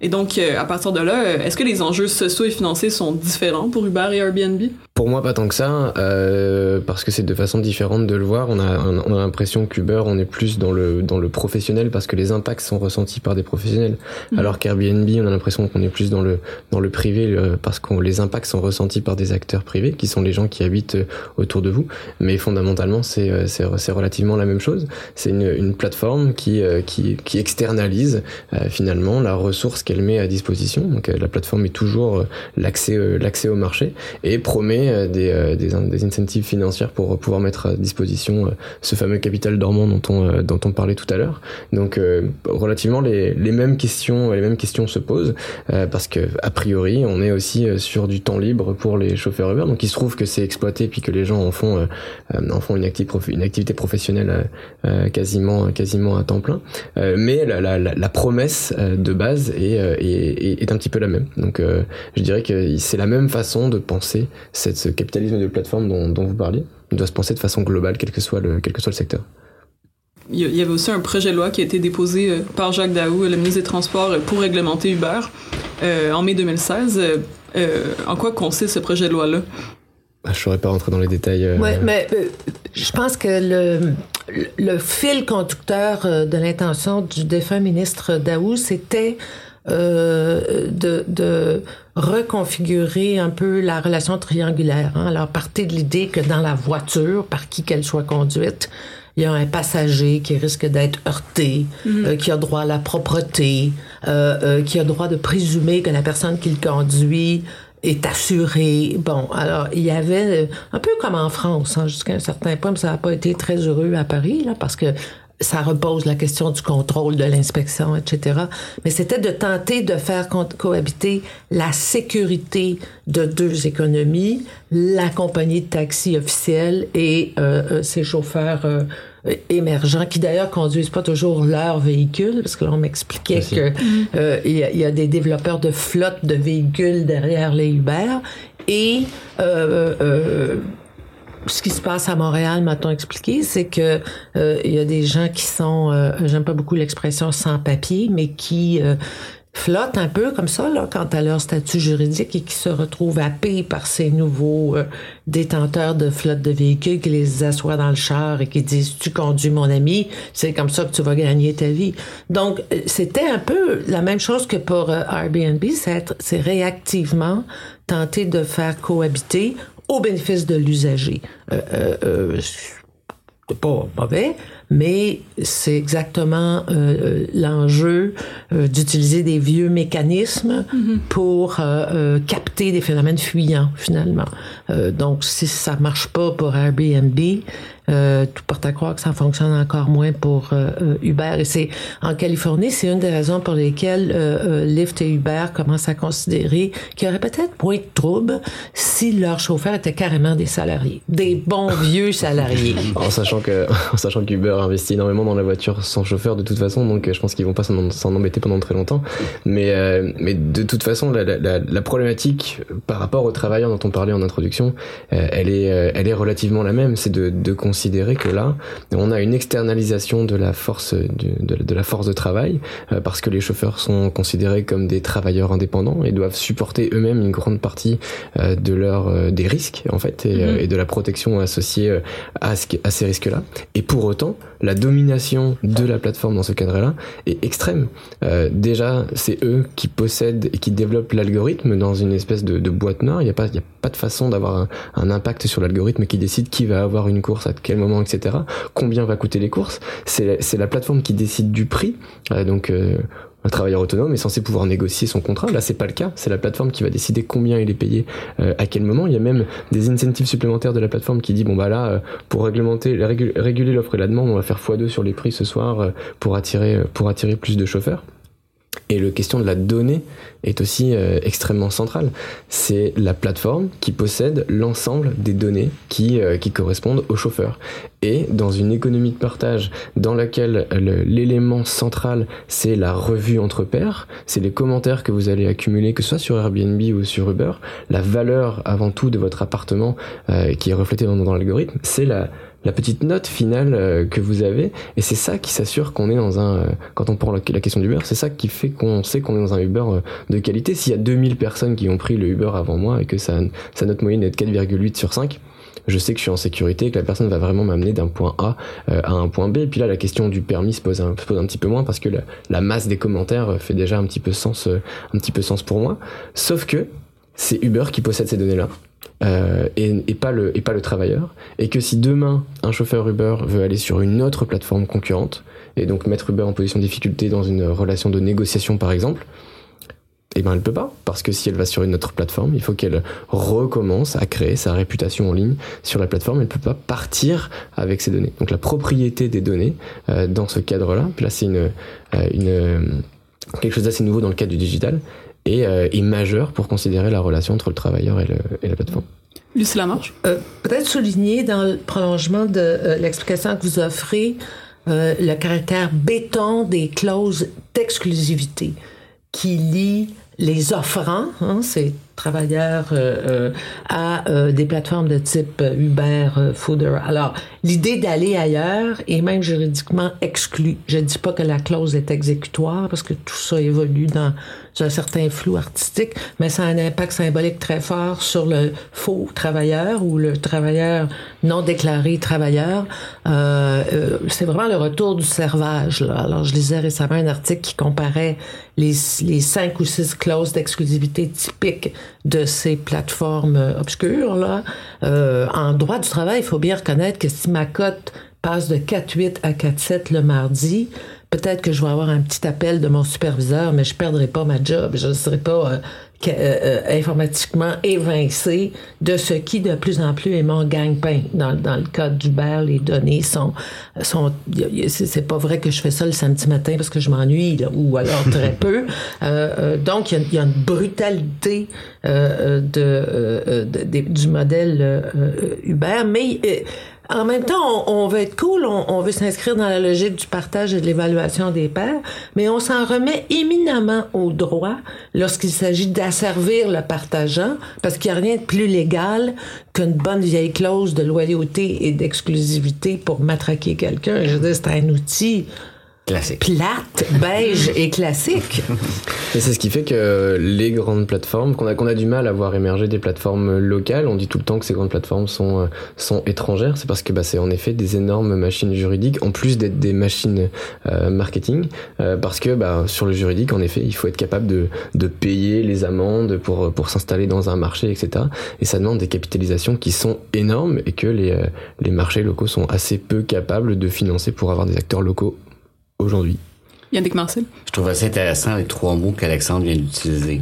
Et donc, à partir de là, est-ce que les enjeux sociaux et financiers sont différents pour Uber et Airbnb? Pour moi, pas tant que ça, euh, parce que c'est de façon différente de le voir. On a, on a l'impression qu'Uber, on est plus dans le, dans le professionnel parce que les impacts sont ressentis par des professionnels. Mhm. Alors qu'Airbnb, on a l'impression qu'on est plus dans le, dans le privé parce que les impacts sont ressentis par des acteurs privés qui sont les gens qui habitent euh, autour de vous. Mais fondamentalement, c'est, euh, c'est, c'est relativement la même chose. C'est une, une plateforme qui, euh, qui, qui externalise finalement la ressource qu'elle met à disposition. Donc la plateforme est toujours l'accès, l'accès au marché et promet euh, des, euh, des, des, incentives financières pour pouvoir mettre à disposition euh, ce fameux capital dormant dont on, dont on parlait tout à l'heure. Donc relativement les, les mêmes questions les mêmes questions se posent parce que a priori on est aussi sur du temps libre pour les chauffeurs Uber. Donc il se trouve que c'est exploité puis que les gens en font en font une une activité professionnelle quasiment quasiment à temps plein. mais la, promesse de base est, est, est, un petit peu la même. Donc je dirais que c'est la même façon de penser cette ce capitalisme de plateforme dont, dont vous parliez doit se penser de façon globale, quel que soit le, quel que soit le secteur. Il y avait aussi un projet de loi qui a été déposé euh, par Jacques Daou, le ministre des Transports, pour réglementer Uber euh, en mai 2016. Euh, en quoi consiste ce projet de loi-là? Ah, je ne saurais pas rentrer dans les détails. Euh... Oui, mais euh, je pense que le, le fil conducteur de l'intention du défunt ministre Daou, c'était euh, de, de, reconfigurer un peu la relation triangulaire. Hein. Alors, partez de l'idée que dans la voiture, par qui qu'elle soit conduite, il y a un passager qui risque d'être heurté, -hmm. euh, qui a droit à la propreté, euh, euh, qui a droit de présumer que la personne qui le conduit est assurée. Bon, alors il y avait un peu comme en France, hein, jusqu'à un certain point, mais ça n'a pas été très heureux à Paris, là, parce que ça repose la question du contrôle, de l'inspection, etc. Mais c'était de tenter de faire co cohabiter la sécurité de deux économies, la compagnie de taxi officielle et euh, ses chauffeurs euh, émergents, qui d'ailleurs conduisent pas toujours leur véhicule, parce que là, on m'expliquait que euh, il, y a, y, a des développeurs de flottes de véhicules derrière les Uber et ce qui se passe à Montréal, m'a-t-on expliqué, c'est que euh, il y a des gens qui sont, euh, j'aime pas beaucoup l'expression sans papier, mais qui euh, flottent un peu comme ça là, quant à leur statut juridique et qui se retrouvent happés par ces nouveaux détenteurs de flotte de véhicules qui les assoient dans le char et qui disent tu conduis mon ami, c'est comme ça que tu vas gagner ta vie. Donc c'était un peu la même chose que pour Airbnb, c'est réactivement tenter de faire cohabiter au bénéfice de l'usager. Euh, euh, euh, pas mauvais, mais c'est exactement euh, l'enjeu euh, d'utiliser des vieux mécanismes -hmm. pour euh, capter des phénomènes fuyants finalement. donc si ça marche pas pour Airbnb, tout porte à croire que ça fonctionne encore moins pour Uber. Et c'est en Californie, c'est une des raisons pour lesquelles Lyft et Uber commencent à considérer qu'il y aurait peut-être moins de troubles si leurs chauffeurs étaient carrément des salariés, des bons (laughs) vieux salariés. en sachant que, en sachant qu'Uber investi énormément dans la voiture sans chauffeur de toute façon, donc je pense qu'ils vont pas s'en embêter pendant très longtemps. Mais, euh, mais de toute façon, la, la, la, problématique par rapport aux travailleurs dont on parlait en introduction, euh, elle, est, euh, elle est relativement la même. C'est de, de considérer que là, on a une externalisation de la force de, de, de la force de travail euh, parce que les chauffeurs sont considérés comme des travailleurs indépendants et doivent supporter eux-mêmes une grande partie euh, de leur des risques en fait et, et de la protection associée à, ce, à ces risques-là. Et pour autant, la domination de la plateforme dans ce cadre-là est extrême. Euh, déjà, c'est eux qui possèdent et qui développent l'algorithme dans une espèce de, de boîte noire. Il n'y a pas, il y a pas de façon d'avoir un, un, impact sur l'algorithme qui décide qui va avoir une course à quel moment, etc. Combien va coûter les courses. C'est la plateforme qui décide du prix. Euh, donc euh, un travailleur autonome est censé pouvoir négocier son contrat. Là, c'est pas le cas. C'est la plateforme qui va décider combien il est payé euh, à quel moment. Il y a même des incentives supplémentaires de la plateforme qui dit bon bah là, euh, pour réglementer, réguler l'offre et la demande, on va faire x2 sur les prix ce soir euh, pour attirer pour attirer plus de chauffeurs. Et la question de la donnée est aussi euh, extrêmement centrale. C'est la plateforme qui possède l'ensemble des données qui, euh, qui correspondent aux chauffeurs. Et dans une économie de partage dans laquelle l'élément central, c'est la revue entre pairs, c'est les commentaires que vous allez accumuler, que ce soit sur Airbnb ou sur Uber, la valeur avant tout de votre appartement euh, qui est reflétée dans l'algorithme, c'est la la petite note finale euh, que vous avez et c'est ça qui s'assure qu'on est dans un euh, quand on prend la, la question d'Uber c'est ça qui fait qu'on sait qu'on est dans un Uber euh, de qualité s'il y a 2000 personnes qui ont pris le Uber avant moi et que sa, note moyenne est de 4,8 sur 5 je sais que je suis en sécurité et que la personne va vraiment m'amener d'un point A à un point B. Et puis là, la question du permis se pose un, se un petit peu moins parce que la, la, masse des commentaires fait déjà un petit peu sens, un petit peu sens pour moi. Sauf que c'est Uber qui possède ces données-là. Euh, et, pas le, et pas le travailleur. Et que si demain, un chauffeur Uber veut aller sur une autre plateforme concurrente, et donc mettre Uber en position de difficulté dans une relation de négociation par exemple, eh ben elle peut pas, parce que si elle va sur une autre plateforme, il faut qu'elle recommence à créer sa réputation en ligne sur la plateforme. Elle peut pas partir avec ses données. Donc la propriété des données euh, dans ce cadre-là, là c'est une, euh, une quelque chose d'assez nouveau dans le cadre du digital, est, euh, est majeur pour considérer la relation entre le travailleur et, le, et la plateforme. Lucie Lamarche euh, Peut-être souligner dans le prolongement de euh, l'explication que vous offrez euh, le caractère béton des clauses d'exclusivité qui lient les offrants, hein, c'est travailleurs euh, euh, à euh, des plateformes de type Uber, Fooder. Alors, l'idée d'aller ailleurs est même juridiquement exclue. Je dis pas que la clause est exécutoire parce que tout ça évolue dans un certain flou artistique, mais ça a un impact symbolique très fort sur le faux travailleur ou le travailleur non déclaré travailleur. Euh, c'est vraiment le retour du servage. Là. Alors, je lisais récemment un article qui comparait les, les cinq ou six clauses d'exclusivité typiques de ces plateformes obscures. Là. Euh, en droit du travail, il faut bien reconnaître que si ma cote passe de 4-8 à 4-7 le mardi, peut-être que je vais avoir un petit appel de mon superviseur, mais je perdrai pas ma job. Je ne serai pas euh, euh, euh, informatiquement évincé de ce qui de plus en plus est mon gagne-pain. Dans, dans le cas d'Uber, les données sont... sont c'est pas vrai que je fais ça le samedi matin parce que je m'ennuie, ou alors (laughs) très peu. donc, il y, a, une brutalité de, de, du modèle Uber, mais en même temps, on, veut être cool, on, veut s'inscrire dans la logique du partage et de l'évaluation des pairs, mais on s'en remet éminemment au droit lorsqu'il s'agit d'asservir le partageant, parce qu'il n'y a rien de plus légal qu'une bonne vieille clause de loyauté et d'exclusivité pour matraquer quelqu'un. Je veux dire, c'est un outil Classique. Plate, beige et classique. Et c'est ce qui fait que les grandes plateformes, qu'on a, qu'on a du mal à voir émerger des plateformes locales, on dit tout le temps que ces grandes plateformes sont, euh, sont étrangères, c'est parce que bah, c'est en effet des énormes machines juridiques, en plus d'être des machines euh, marketing, euh, parce que bah, sur le juridique, en effet, il faut être capable de, de payer les amendes pour, pour s'installer dans un marché, etc. Et ça demande des capitalisations qui sont énormes et que les, les marchés locaux sont assez peu capables de financer pour avoir des acteurs locaux aujourd'hui. Yannick Marcel. Je trouve assez intéressant les trois mots qu'Alexandre vient d'utiliser.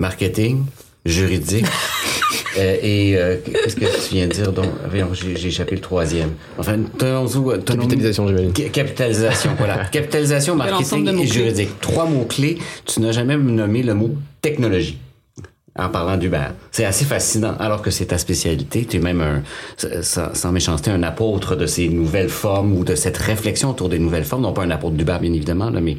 Marketing, juridique, (laughs) euh, et euh, qu'est-ce que tu viens de dire? Donc, j'ai échappé le troisième. Enfin, capitalisation, j'imagine. Capitalisation, voilà. (laughs) Capitalisation, marketing et juridique. Trois mots-clés. Tu n'as jamais nommé le mot technologie en parlant d'Uber. C'est assez fascinant, alors que c'est ta spécialité. Tu es même un, sans, méchanceté, un apôtre de ces nouvelles formes ou de cette réflexion autour des nouvelles formes. Non pas un apôtre d'Uber, bien évidemment, là, mais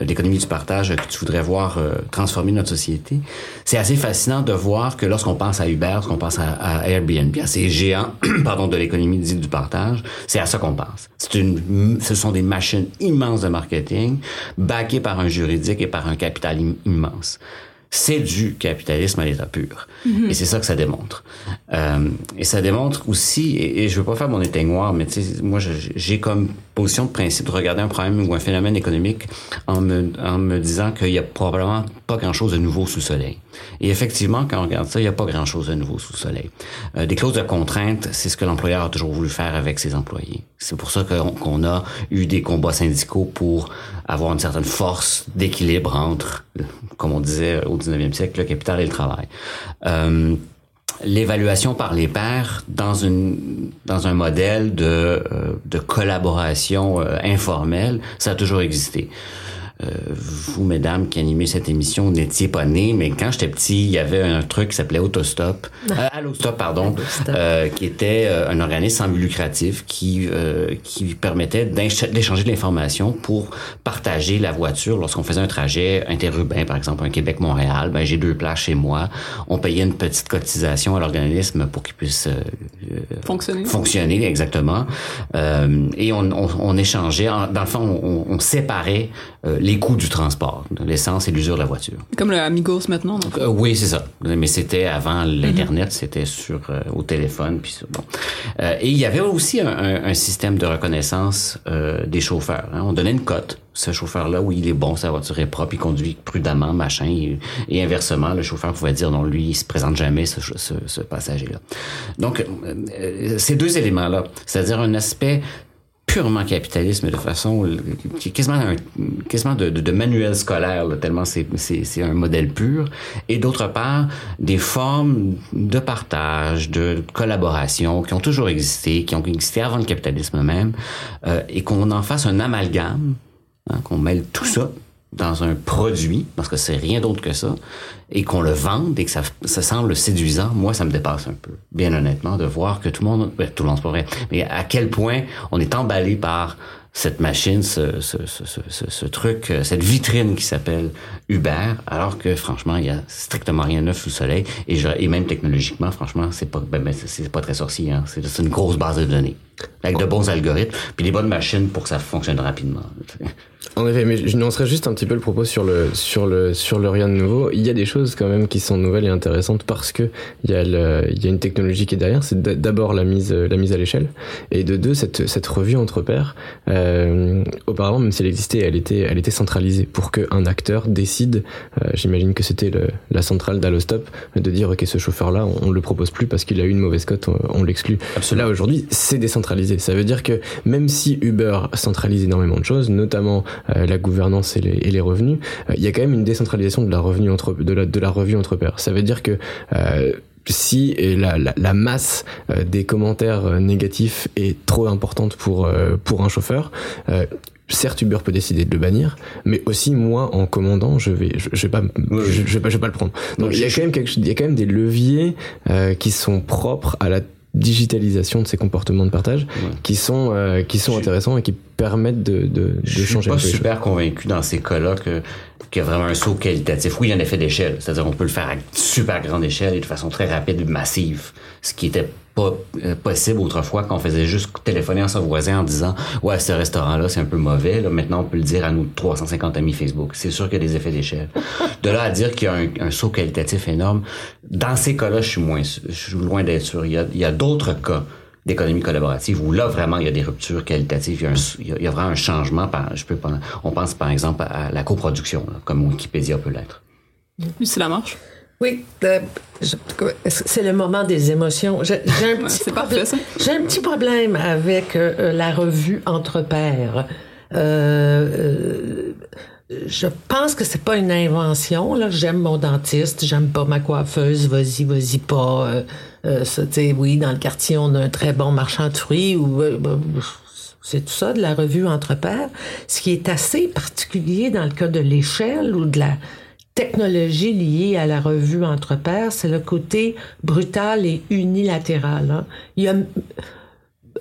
euh, l'économie du partage que tu voudrais voir euh, transformer notre société. C'est assez fascinant de voir que lorsqu'on pense à Uber, lorsqu'on pense à, Airbnb, à ces géants, (clears throat) pardon, de l'économie du partage, c'est à ça qu'on pense. C'est une, ce sont des machines immenses de marketing, backées par un juridique et par un capital immense c'est du capitalisme à l'état pur. Mhm. Et c'est ça que ça démontre. Euh, et ça démontre aussi, et, je veux pas faire mon éteignoir, mais moi, j'ai comme de principe de regarder un problème ou un phénomène économique en me, disant qu'il y a probablement pas grand-chose de nouveau sous le soleil. Et effectivement, quand on regarde ça, il n'y a pas grand-chose de nouveau sous le soleil. Euh, des clauses de contrainte, c'est ce que l'employeur a toujours voulu faire avec ses employés. C'est pour ça qu'on a eu des combats syndicaux pour avoir une certaine force d'équilibre entre, comme on disait au 19e siècle, le capital et le travail. Euh, l'évaluation par les pairs dans une dans un modèle de euh, de collaboration euh, informelle, ça a toujours existé. Euh, vous, mesdames, qui animez cette émission, n'étiez pas nés, mais quand j'étais petit, il y avait un truc qui s'appelait Autostop, (laughs) euh, Allostop, pardon, euh, qui était euh, un organisme sans but lucratif qui qui permettait d'échanger de l'information pour partager la voiture lorsqu'on faisait un trajet interurbain, par exemple un Québec-Montréal. Ben j'ai deux places chez moi. On payait une petite cotisation à l'organisme pour qu'il puisse fonctionner. Fonctionner exactement. et on, on, on échangeait, dans le fond, on, on séparait les les coûts du transport, l'essence et l'usure de la voiture. Comme le Amigos maintenant. Donc. Euh, oui, c'est ça. Mais c'était avant l'internet, c'était sur euh, au téléphone puis bon. Euh, et il y avait aussi un, système de reconnaissance des chauffeurs. Hein. On donnait une cote. Ce chauffeur-là, oui, il est bon, sa voiture est propre, il conduit prudemment, machin. Et, inversement, le chauffeur pouvait dire non, lui, il se présente jamais ce, ce, ce passager-là. Donc, ces deux éléments-là, c'est-à-dire un aspect purement capitalisme de façon est quasiment, un, quasiment de, de, manuel scolaire, tellement c'est, c'est, un modèle pur. Et d'autre part, des formes de partage, de collaboration qui ont toujours existé, qui ont existé avant le capitalisme même, euh, et qu'on en fasse un amalgame, hein, qu'on mêle tout ça dans un produit, parce que c'est rien d'autre que ça, et qu'on le vende et que ça, ça semble séduisant, moi, ça me dépasse un peu, bien honnêtement, de voir que tout le monde, ben, tout le monde, c'est pas vrai, mais à quel point on est emballé par cette machine, ce, ce, ce, ce, truc, euh, cette vitrine qui s'appelle Uber, alors que franchement, il y a strictement rien de neuf sous le soleil. Et, je, et même technologiquement, franchement, c'est pas, ben, ben c'est pas très sorcier. Hein. C'est une grosse base de données avec de bons algorithmes, puis des bonnes machines pour que ça fonctionne rapidement. En effet, mais je nuancerais juste un petit peu le propos sur le sur le sur le rien de nouveau. Il y a des choses quand même qui sont nouvelles et intéressantes parce que il y a le, il y a une technologie qui est derrière. C'est d'abord la mise la mise à l'échelle et de deux cette cette revue entre pairs. Euh, auparavant, même si elle existait, elle était elle était centralisée pour qu'un acteur décide. Euh, J'imagine que c'était la centrale d'Allostop de dire ok ce chauffeur là on, on le propose plus parce qu'il a eu une mauvaise cote, on, on l'exclut. Là aujourd'hui c'est décentralisé. Ça veut dire que même si Uber centralise énormément de choses, notamment euh, la gouvernance et les, et les revenus, euh, il y a quand même une décentralisation de la revenu entre de la, de la revue entre pairs. Ça veut dire que euh, si la, la, la masse des commentaires négatifs est trop importante pour pour un chauffeur, certes Uber peut décider de le bannir, mais aussi moi en commandant, je vais je, je vais pas je, je, vais pas je vais pas le prendre. Donc il y a quand même quelque, il y a quand même des leviers euh, qui sont propres à la digitalisation de ces comportements de partage ouais. qui sont euh, qui sont intéressants et qui permettent de, de, de je changer suis pas super convaincu dans ces cas-là que qu'il y a vraiment un saut qualitatif. Oui, il y a un effet d'échelle, c'est-à-dire on peut le faire à super grande échelle et de façon très rapide et massive, ce qui était euh, possible autrefois quand on faisait juste téléphoner à son voisin en disant ouais ce restaurant là c'est un peu mauvais là. Maintenant on peut le dire à nos 350 amis Facebook. C'est sûr qu'il y a des effets d'échelle. De là à dire qu'il y a un, saut qualitatif énorme dans ces cas-là je suis moins je suis loin d'être sûr. Il y a, d'autres cas d'économie collaborative où là vraiment il y a des ruptures qualitatives il y a, un, vraiment un changement je peux on pense par exemple à la coproduction là, comme Wikipédia peut l'être. Lucie Lamarche oui, euh, c'est le moment des émotions. J'ai un, un petit problème avec euh, la revue Entre Pairs. Euh, je pense que c'est pas une invention. Là, j'aime mon dentiste, j'aime pas ma coiffeuse. Vas-y, vas-y pas. Euh, ça, oui, dans le quartier, on a un très bon marchand de fruits. Ou c'est tout ça de la revue Entre Pairs. Ce qui est assez particulier dans le cas de l'échelle ou de la technologie liée à la revue Entre Pairs, c'est le côté brutal et unilatéral. Hein. Il y a,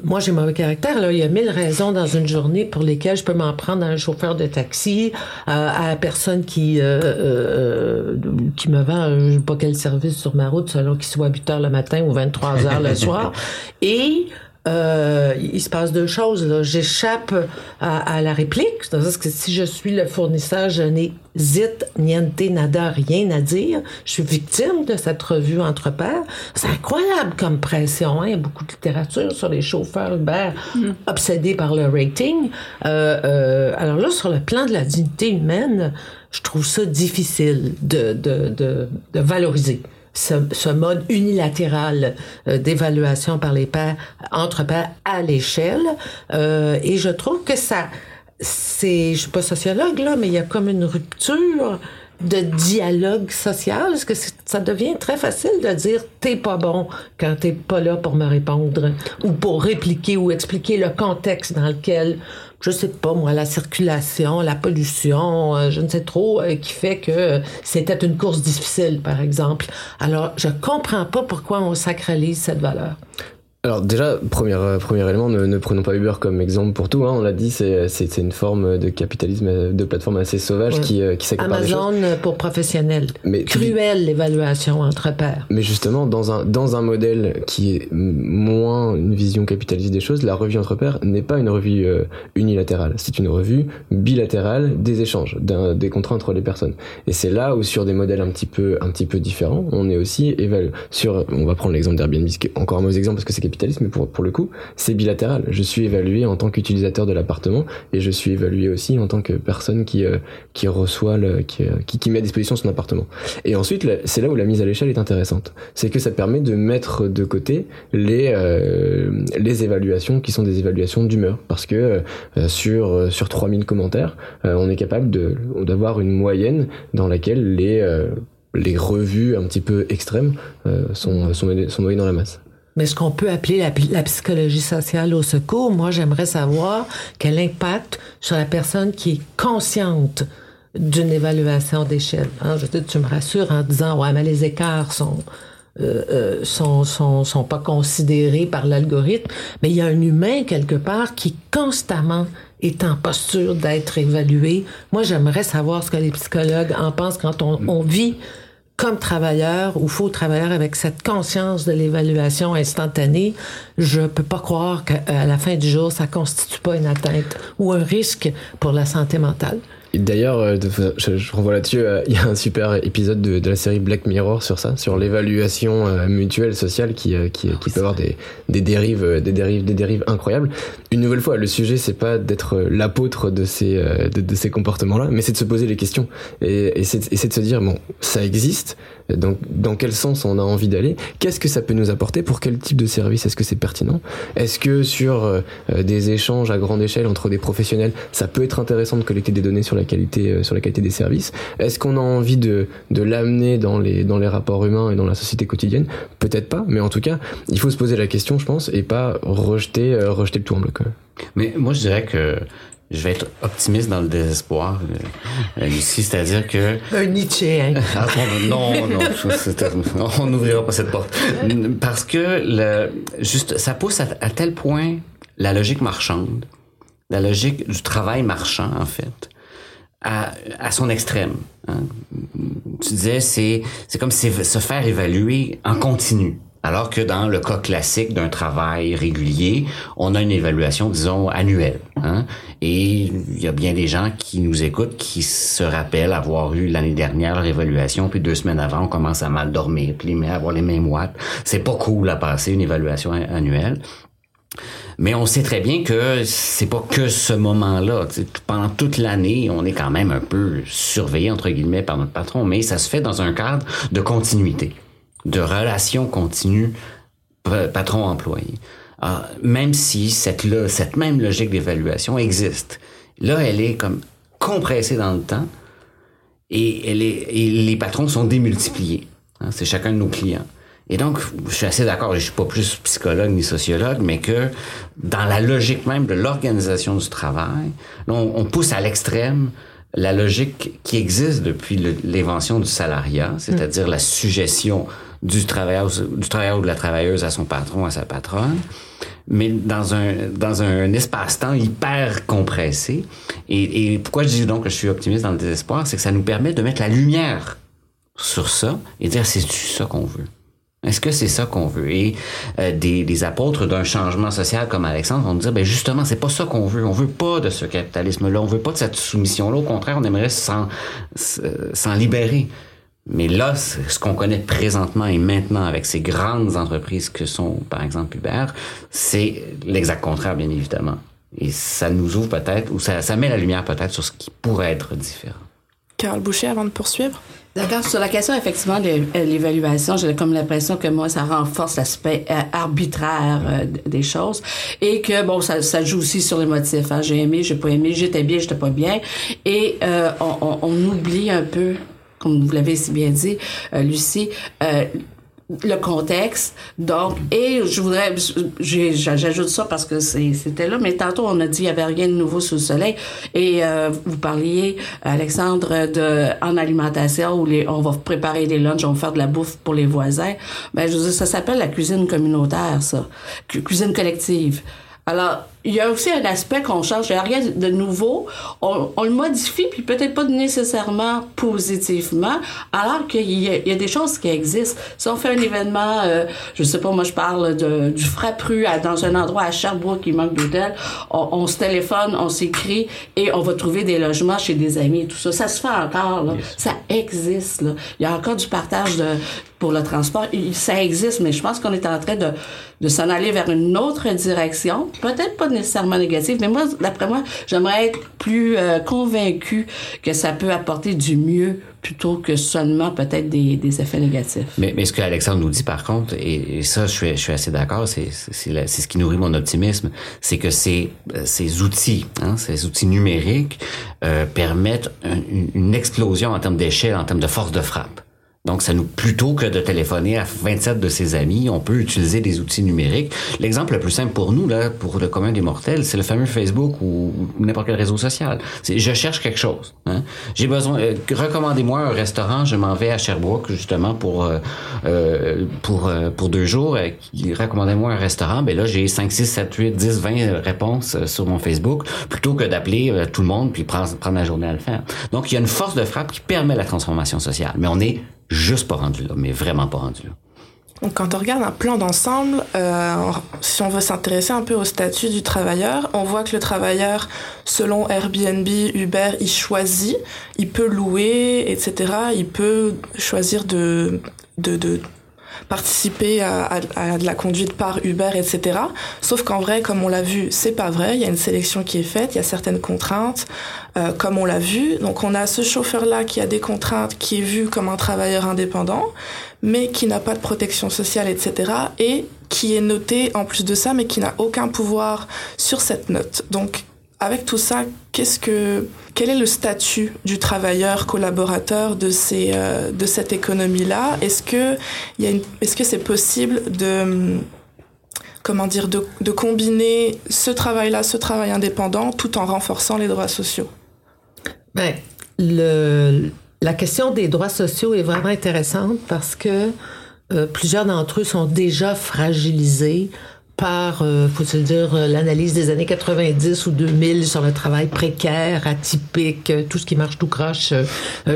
moi, j'ai mauvais caractère. Là. Il y a mille raisons dans une journée pour lesquelles je peux m'en prendre à un chauffeur de taxi, à, à la personne qui euh, euh, qui me vend, je sais pas quel service sur ma route, selon qu'il soit 8 heures le matin ou 23 heures le soir. (laughs) Et euh, il se passe deux choses. J'échappe à, à, la réplique, c'est-à-dire que si je suis le fournisseur, je n'ai zit, niente, nada, rien à dire. Je suis victime de cette revue entre pairs. C'est incroyable comme pression. Hein? Il y a beaucoup de littérature sur les chauffeurs Uber mm. obsédés par le rating. Euh, euh, alors là, sur le plan de la dignité humaine, je trouve ça difficile de, de, de, de valoriser ce, ce mode unilatéral euh, d'évaluation par les pairs, entre pairs à l'échelle. Euh, et je trouve que ça, c'est, je suis pas sociologue là, mais il y a comme une rupture de dialogue social, parce que ça devient très facile de dire t'es pas bon quand t'es pas là pour me répondre ou pour répliquer ou expliquer le contexte dans lequel je sais pas moi, la circulation, la pollution, euh, je ne sais trop, euh, qui fait que c'était une course difficile, par exemple. Alors, je comprends pas pourquoi on sacralise cette valeur. Alors déjà, premier, premier élément, ne, ne, prenons pas Uber comme exemple pour tout. Hein, on l'a dit, c'est, c'est, c'est une forme de capitalisme de plateforme assez sauvage ouais. qui, qui s'accapare Amazon des choses. pour professionnels. Mais cruelle l'évaluation entre pairs. Mais justement, dans un dans un modèle qui est moins une vision capitaliste des choses, la revue entre pairs n'est pas une revue euh, unilatérale. C'est une revue bilatérale des échanges, des contrats entre les personnes. Et c'est là où sur des modèles un petit peu un petit peu différents, on est aussi évalué sur. On va prendre l'exemple d'Airbnb, qui est encore un mauvais exemple parce que c'est capitalisme, pour, le coup, c'est bilatéral. Je suis évalué en tant qu'utilisateur de l'appartement et je suis évalué aussi en tant que personne qui, euh, qui reçoit, le, qui, qui, met à disposition son appartement. Et ensuite, c'est là où la mise à l'échelle est intéressante. C'est que ça permet de mettre de côté les, euh, les évaluations qui sont des évaluations d'humeur. Parce que euh, sur, sur 3000 commentaires, euh, on est capable d'avoir une moyenne dans laquelle les, euh, les revues un petit peu extrêmes sont, sont noyées dans la masse. Mais ce qu'on peut appeler la, psychologie sociale au secours, moi, j'aimerais savoir quel impact sur la personne qui est consciente d'une évaluation d'échelle. Hein, je te, tu me rassures en disant, ouais, mais les écarts sont, euh, euh, sont, sont, sont pas considérés par l'algorithme, mais il y a un humain quelque part qui constamment est en posture d'être évalué. Moi, j'aimerais savoir ce que les psychologues en pensent quand on vit comme travailleur ou faux travailleur avec cette conscience de l'évaluation instantanée, je peux pas croire qu'à la fin du jour, ça constitue pas une atteinte ou un risque pour la santé mentale. D'ailleurs, euh, je, je, renvoie là-dessus, euh, il y a un super épisode de, de, la série Black Mirror sur ça, sur l'évaluation euh, mutuelle sociale qui, qui, qui peut avoir des, des, dérives, des, dérives, des dérives incroyables. Une nouvelle fois, le sujet, c'est pas d'être l'apôtre de ces, de, de ces comportements-là, mais c'est de se poser les questions. Et, et c'est de se dire, bon, ça existe, donc dans quel sens on a envie d'aller? Qu'est-ce que ça peut nous apporter? Pour quel type de service est-ce que c'est pertinent? Est-ce que sur des échanges à grande échelle entre des professionnels, ça peut être intéressant de collecter des données sur la qualité euh, sur la qualité des services? Est-ce qu'on a envie de, de l'amener dans les dans les rapports humains et dans la société quotidienne? Peut-être pas, mais en tout cas, il faut se poser la question, je pense, et pas rejeter euh, rejeter le tout en bloc. Mais moi, je dirais que je vais être optimiste dans le désespoir euh, ici, c'est-à-dire que un Nietzsche. Hein? Ah, non, non, on n'ouvrira pas cette porte parce que le, juste ça pousse à, à tel point la logique marchande, la logique du travail marchand en fait, à, à son extrême. Hein. Tu disais, c'est, c'est comme se faire évaluer en continu. Alors que dans le cas classique d'un travail régulier, on a une évaluation, disons, annuelle. Hein? Et il y a bien des gens qui nous écoutent qui se rappellent avoir eu l'année dernière leur évaluation, puis deux semaines avant, on commence à mal dormir, puis à avoir les mêmes watts. C'est pas cool à passer une évaluation annuelle. Mais on sait très bien que c'est pas que ce moment-là. Pendant toute l'année, on est quand même un peu surveillé, entre guillemets, par notre patron, mais ça se fait dans un cadre de continuité, de relation continue patron-employé. Même si cette, cette même logique d'évaluation existe, là, elle est comme compressée dans le temps et, les patrons sont démultipliés. Hein, c'est chacun de nos clients. Et donc, je suis assez d'accord, je suis pas plus psychologue ni sociologue, mais que dans la logique même de l'organisation du travail, on, on, pousse à l'extrême la logique qui existe depuis l'invention du salariat, c'est-à-dire la suggestion du travailleur, du travailleur ou de la travailleuse à son patron, à sa patronne, mais dans un dans un espace-temps hyper compressé. Et, pourquoi je dis donc que je suis optimiste dans le désespoir, c'est que ça nous permet de mettre la lumière sur ça et dire c'est ça qu'on veut? Est-ce que c'est ça qu'on veut? Et euh, des, des, apôtres d'un changement social comme Alexandre vont dire, ben justement, c'est pas ça qu'on veut. On veut pas de ce capitalisme-là. On veut pas de cette soumission-là. Au contraire, on aimerait s'en, s'en libérer. Mais là, ce qu'on connaît présentement et maintenant avec ces grandes entreprises que sont, par exemple, Uber, c'est l'exact contraire, bien évidemment. Et ça nous ouvre peut-être, ou ça, ça met la lumière peut-être sur ce qui pourrait être différent. Carl Boucher, avant de poursuivre. D'accord. Sur la question, effectivement, de l'évaluation, j'ai comme l'impression que moi, ça renforce l'aspect euh, arbitraire euh, des choses et que, bon, ça, ça joue aussi sur les motifs. Hein. J'ai aimé, j'ai pas aimé, j'étais bien, j'étais pas bien. Et euh, on, on, on, oublie un peu, comme vous l'avez si bien dit, euh, Lucie, euh, le contexte. Donc, et je voudrais, j'ajoute ça parce que c'était là, mais tantôt on a dit qu'il n'y avait rien de nouveau sous le soleil. Et euh, vous parliez, Alexandre, de en alimentation où les, on va préparer des lunchs, on va faire de la bouffe pour les voisins. Ben, je veux dire, ça s'appelle la cuisine communautaire, ça, cuisine collective. Alors, il y a aussi un aspect qu'on change. Il n'y a rien de nouveau. On, on le modifie, puis peut-être pas nécessairement positivement, alors qu'il y, y, a des choses qui existent. Si on fait un événement, euh, je sais pas, moi je parle de, du frappru à, dans un endroit à Sherbrooke qui manque d'hôtel, on, on, se téléphone, on s'écrit et on va trouver des logements chez des amis et tout ça. Ça se fait encore, là. Yes. Ça existe, là. Il y a encore du partage de, pour le transport. Ça existe, mais je pense qu'on est en train de, de s'en aller vers une autre direction. Peut-être pas nécessairement négative, mais moi, d'après moi, j'aimerais être plus euh, convaincu que ça peut apporter du mieux plutôt que seulement peut-être des, des, effets négatifs. Mais, ce que Alexandre nous dit par contre, et, ça je suis, assez d'accord, c'est ce qui nourrit mon optimisme, c'est que ces, ces outils, hein, ces outils numériques euh, permettent une explosion en termes d'échelle, en termes de force de frappe. Donc, ça nous, plutôt que de téléphoner à 27 de ses amis, on peut utiliser des outils numériques. L'exemple le plus simple pour nous, là, pour le commun des mortels, c'est le fameux Facebook ou, n'importe quel réseau social. Je cherche quelque chose. Hein. J'ai besoin, euh, recommandez-moi un restaurant, je m'en vais à Sherbrooke, justement, pour, euh, euh pour, euh, pour deux jours. recommandez-moi un restaurant. Ben là, j'ai 5, 6, 7, 8, 10, 20 réponses sur mon Facebook, plutôt que d'appeler tout le monde puis prendre, prendre la journée à le faire. Donc, il y a une force de frappe qui permet la transformation sociale. Mais on est juste pas rendu là, mais vraiment pas rendu là. Donc, quand on regarde un plan d'ensemble, euh, si on veut s'intéresser un peu au statut du travailleur, on voit que le travailleur, selon Airbnb, Uber, il choisit, il peut louer, etc. Il peut choisir de, de, de participer à, à, de la conduite par Uber, etc. Sauf qu'en vrai, comme on l'a vu, c'est pas vrai. Il y a une sélection qui est faite, il y a certaines contraintes, euh, comme on l'a vu. Donc on a ce chauffeur-là qui a des contraintes, qui est vu comme un travailleur indépendant, mais qui n'a pas de protection sociale, etc. Et qui est noté en plus de ça, mais qui n'a aucun pouvoir sur cette note. Donc avec tout ça, quel est le statut du travailleur collaborateur de euh, cette économie-là? Est-ce que c'est possible dire, de, combiner ce travail-là, ce travail indépendant, tout en renforçant les droits sociaux? Ben, la question des droits sociaux est vraiment intéressante parce que euh, plusieurs d'entre eux sont déjà fragilisés par, euh, faut-il dire, euh, l'analyse des années 90 ou 2000 sur le travail précaire, atypique, euh, tout ce qui marche tout croche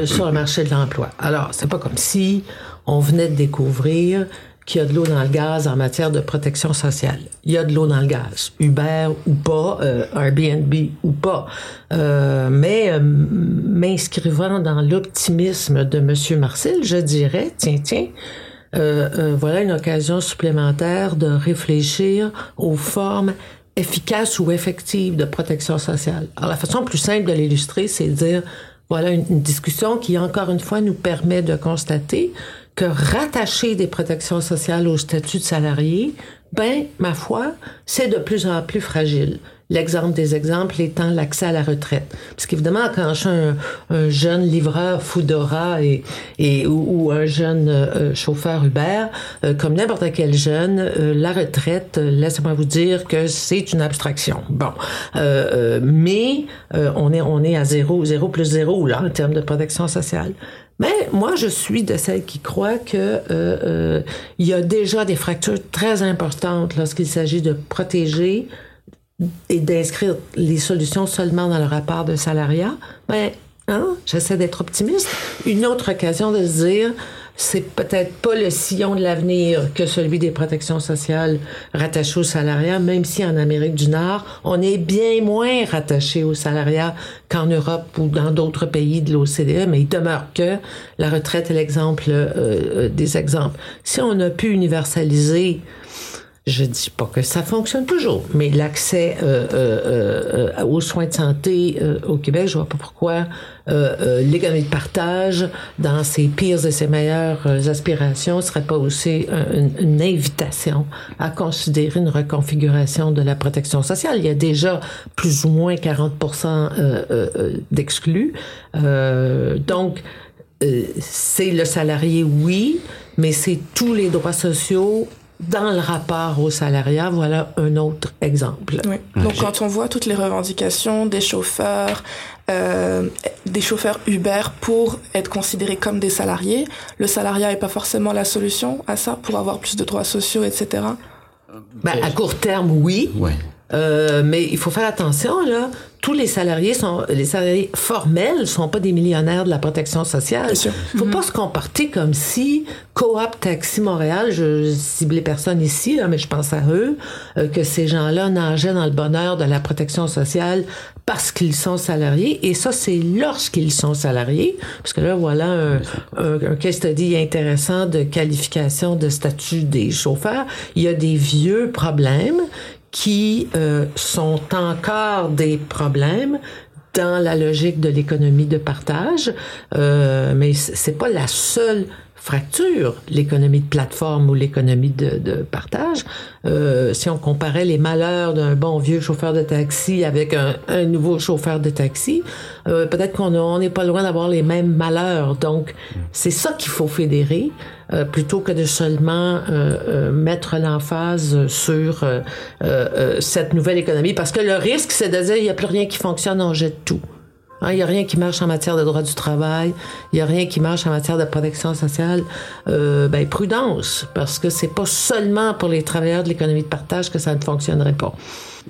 sur le marché de l'emploi. Alors, c'est pas comme si on venait de découvrir qu'il y a de l'eau dans le gaz en matière de protection sociale. Il y a de l'eau dans le gaz, Uber ou pas, Airbnb ou pas. mais m'inscrivant dans l'optimisme de Monsieur Marcel, je dirais, tiens, tiens, euh, euh, voilà une occasion supplémentaire de réfléchir aux formes efficaces ou effectives de protection sociale. Alors la façon plus simple de l'illustrer, c'est de dire, voilà une, une, discussion qui, encore une fois, nous permet de constater que rattacher des protections sociales au statut de salarié, ben, ma foi, c'est de plus en plus fragile. L'exemple des exemples étant l'accès à la retraite. Parce qu'évidemment, quand je suis un, jeune livreur Foodora et, et ou, un jeune euh, chauffeur Uber, euh, comme n'importe quel jeune, euh, la retraite, laissez-moi vous dire que c'est une abstraction. Bon, mais on est on est à zéro, zéro plus zéro là en termes de protection sociale. Mais moi, je suis de celles qui croient que il y a déjà des fractures très importantes lorsqu'il s'agit de protéger et d'inscrire les solutions seulement dans le rapport de salariat, ben, hein, j'essaie d'être optimiste. Une autre occasion de se dire, c'est peut-être pas le sillon de l'avenir que celui des protections sociales rattachées au salariat, même si en Amérique du Nord, on est bien moins rattaché au salariat qu'en Europe ou dans d'autres pays de l'OCDE, mais il demeure que la retraite est l'exemple euh, euh, des exemples. Si on a pu universaliser je dis pas que ça fonctionne toujours, mais l'accès euh, euh, euh, aux soins de santé au Québec, je vois pas pourquoi l'économie de partage, dans ses pires et ses meilleures aspirations, serait pas aussi une, une, invitation à considérer une reconfiguration de la protection sociale. Il y a déjà plus ou moins 40% d'exclus. donc, c'est le salarié, oui, mais c'est tous les droits sociaux dans le rapport au salariat, voilà un autre exemple. Oui. Donc, quand on voit toutes les revendications des chauffeurs, euh, des chauffeurs Uber pour être considérés comme des salariés, le salariat n'est pas forcément la solution à ça pour avoir plus de droits sociaux, etc. Ben, à court terme, oui. Ouais. Euh, mais il faut faire attention, là. Tous les salariés sont, les salariés formels sont pas des millionnaires de la protection sociale. Il faut pas se comporter comme si Coop Taxi Montréal, je ciblais personne ici, là, mais je pense à eux, euh, que ces gens-là nageaient dans le bonheur de la protection sociale parce qu'ils sont salariés. Et ça, c'est lorsqu'ils sont salariés. Parce que là, voilà un, un, un case study intéressant de qualification de statut des chauffeurs. Il y a des vieux problèmes qui euh, sont encore des problèmes dans la logique de l'économie de partage, euh, mais c'est pas la seule fracture l'économie de plateforme ou l'économie de, de, partage. Euh, si on comparait les malheurs d'un bon vieux chauffeur de taxi avec un, un nouveau chauffeur de taxi, euh, peut-être qu'on n'est pas loin d'avoir les mêmes malheurs. Donc, c'est ça qu'il faut fédérer. Euh, plutôt que de seulement euh, euh mettre l'emphase sur euh, cette nouvelle économie. Parce que le risque, c'est de dire, il n'y a plus rien qui fonctionne, on jette tout. Hein, il n'y a rien qui marche en matière de droit du travail. Il n'y a rien qui marche en matière de protection sociale. Euh, ben, prudence, parce que c'est pas seulement pour les travailleurs de l'économie de partage que ça ne fonctionnerait pas.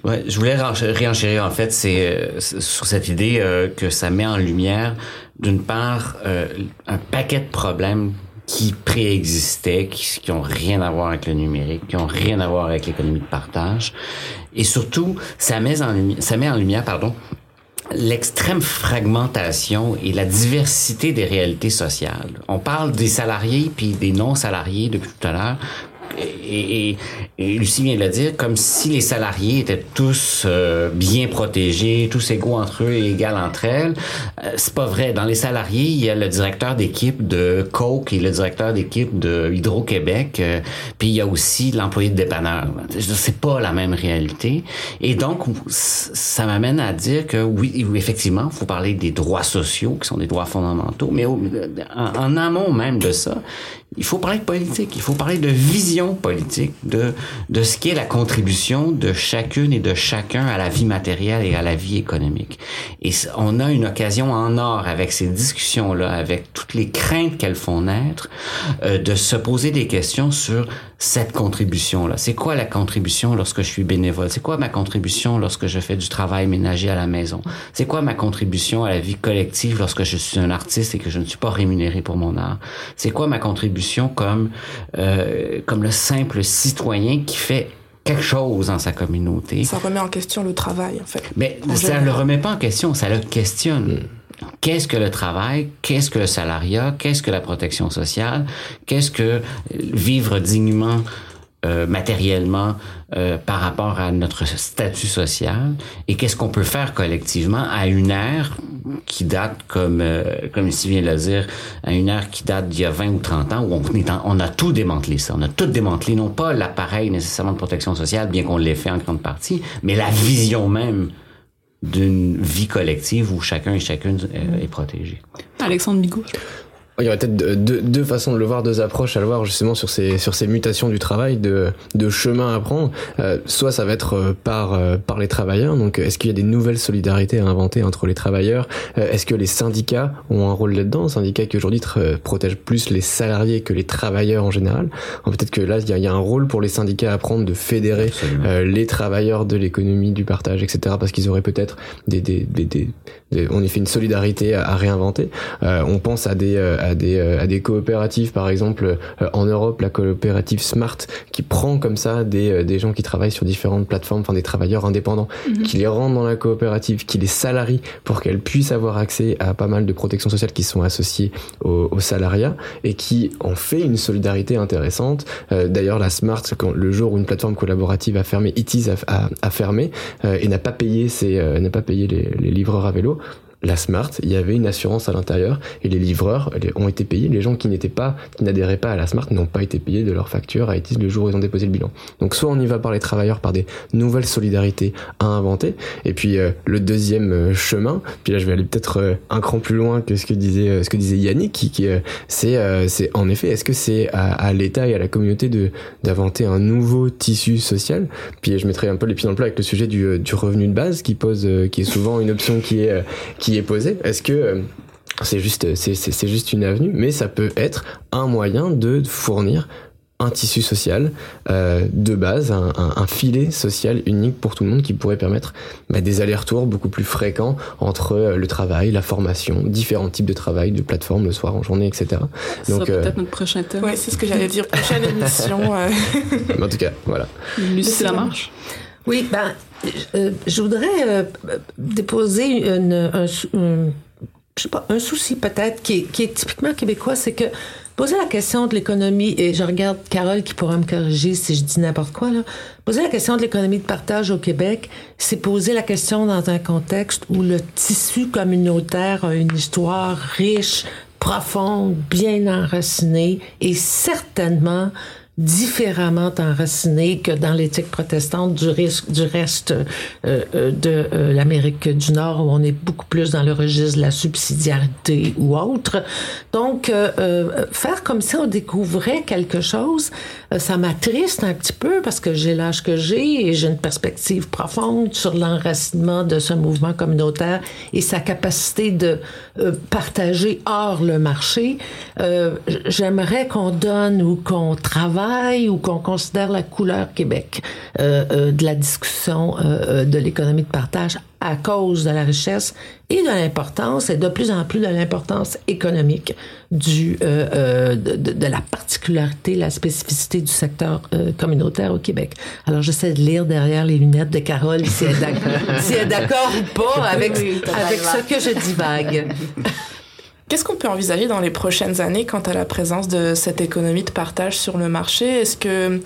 Ouais, je voulais réenchérir en fait c'est euh, sur cette idée euh, que ça met en lumière d'une part un paquet de problèmes qui préexistaient, qui, qui ont rien à voir avec le numérique, qui ont rien à voir avec l'économie de partage, et surtout ça met en ça met en lumière pardon l'extrême fragmentation et la diversité des réalités sociales. On parle des salariés puis des non-salariés depuis tout à l'heure, et, et, et, Lucie vient de le dire, comme si les salariés étaient tous euh, bien protégés, tous égaux entre eux et égaux entre elles. Euh, c'est pas vrai. Dans les salariés, il y a le directeur d'équipe de Coke et le directeur d'équipe de Hydro-Québec, euh, puis il y a aussi l'employé de dépanneur. C'est pas la même réalité. Et donc, ça m'amène à dire que oui, effectivement, faut parler des droits sociaux, qui sont des droits fondamentaux, mais en, en amont même de ça, il faut parler de politique, il faut parler de vision politique, de, de ce qui est la contribution de chacune et de chacun à la vie matérielle et à la vie économique. Et on a une occasion en or avec ces discussions-là, avec toutes les craintes qu'elles font naître, euh, de se poser des questions sur cette contribution-là. C'est quoi la contribution lorsque je suis bénévole? C'est quoi ma contribution lorsque je fais du travail ménager à la maison? C'est quoi ma contribution à la vie collective lorsque je suis un artiste et que je ne suis pas rémunéré pour mon art? C'est quoi ma contribution comme, euh, comme le simple citoyen qui fait quelque chose dans sa communauté? Ça remet en question le travail, en fait. Mais ça ne le remet pas en question, ça le questionne. Qu'est-ce que le travail? Qu'est-ce que le salariat? Qu'est-ce que la protection sociale? Qu'est-ce que vivre dignement euh, matériellement euh, par rapport à notre statut social? Et qu'est-ce qu'on peut faire collectivement à une ère qui date comme euh, comme ici vient de le dire à une ère qui date d'il y a 20 ou 30 ans où on, est on a tout démantelé ça on a tout démantelé non pas l'appareil nécessairement de protection sociale bien qu'on l'ait fait en grande partie mais la vision même d'une vie collective où chacun et chacune est protégé. Alexandre Bigot. Il y aurait peut-être deux, deux, façons de le voir, deux approches à le voir justement sur ces sur ces mutations du travail, de de chemin à prendre. Euh, soit ça va être euh, par euh, par les travailleurs. Donc, est-ce qu'il y a des nouvelles solidarités à inventer entre les travailleurs? Euh, Est-ce que les syndicats ont un rôle là-dedans? Syndicats qui aujourd'hui protègent plus les salariés que les travailleurs en général. Peut-être que là, il y, a, il y, a, un rôle pour les syndicats à prendre de fédérer les travailleurs de l'économie du partage, etc. Parce qu'ils auraient peut-être des des, des, des, des, on y fait une solidarité à, à réinventer. on pense à des à des, euh, à des coopératives, par exemple euh, en Europe, la coopérative Smart, qui prend comme ça des, euh, des gens qui travaillent sur différentes plateformes, enfin des travailleurs indépendants, mhm. qui les rendent dans la coopérative, qui les salarie pour qu'elles puissent avoir accès à pas mal de protections sociales qui sont associées au, au salariat et qui en fait une solidarité intéressante. D'ailleurs, la Smart, quand, le jour où une plateforme collaborative a fermé, ITIS a, a, a fermé et n'a pas payé ses, n'a pas payé les, les livreurs à vélo, la Smart, il y avait une assurance à l'intérieur et les livreurs ont été payés. Les gens qui n'étaient pas, qui n'adhéraient pas à la Smart n'ont pas été payés de leur facture à ETIS le jour où ils ont déposé le bilan. Donc soit on y va par les travailleurs par des nouvelles solidarités à inventer et puis euh, le deuxième euh, chemin, puis là je vais aller peut-être euh, un cran plus loin que ce que disait ce que disait Yannick qui, qui c'est c'est en effet est-ce que c'est à, à l'État et à la communauté de d'inventer un nouveau tissu social? Puis je mettrai un peu les pieds dans le plat avec le sujet du, du revenu de base qui pose qui est souvent une option qui est qui est posée. Est-ce que euh, c'est juste, c'est juste une avenue, mais ça peut être un moyen de fournir un tissu social euh, de base, un, un, filet social unique pour tout le monde qui pourrait permettre bah, des allers-retours beaucoup plus fréquents entre euh, le travail, la formation, différents types de travail, de plateformes, le soir, en journée, etc. Donc peut-être notre prochain thème. Oui, c'est ce que j'allais dire, prochaine émission. (laughs) en tout cas, voilà. Lucie, la marche. Oui, ben, euh, je voudrais euh, déposer une, un, je sais pas, un souci peut-être qui, qui, est typiquement québécois, c'est que poser la question de l'économie, et je regarde Carole qui pourra me corriger si je dis n'importe quoi, là, poser la question de l'économie de partage au Québec, c'est poser la question dans un contexte où le tissu communautaire a une histoire riche, profonde, bien enracinée et certainement différemment enraciné que dans l'éthique protestante du, risque, du reste euh, euh, de euh, l'Amérique du Nord où on est beaucoup plus dans le registre de la subsidiarité ou autre. Donc, faire comme si on découvrait quelque chose, ça m'attriste un petit peu parce que j'ai l'âge que j'ai et j'ai une perspective profonde sur l'enracinement de ce mouvement communautaire et sa capacité de partager hors le marché. J'aimerais qu'on donne ou qu'on travaille ou qu'on considère la couleur Québec euh, euh, de la discussion euh, de l'économie de partage à cause de la richesse et de l'importance, et de plus en plus de l'importance économique du, de, de, la particularité, la spécificité du secteur communautaire au Québec. Alors, j'essaie de lire derrière les lunettes de Carole si elle est (laughs) d'accord ou pas avec, avec ce que je divague. (laughs) Qu'est-ce qu'on peut envisager dans les prochaines années quant à la présence de cette économie de partage sur le marché? Est-ce que,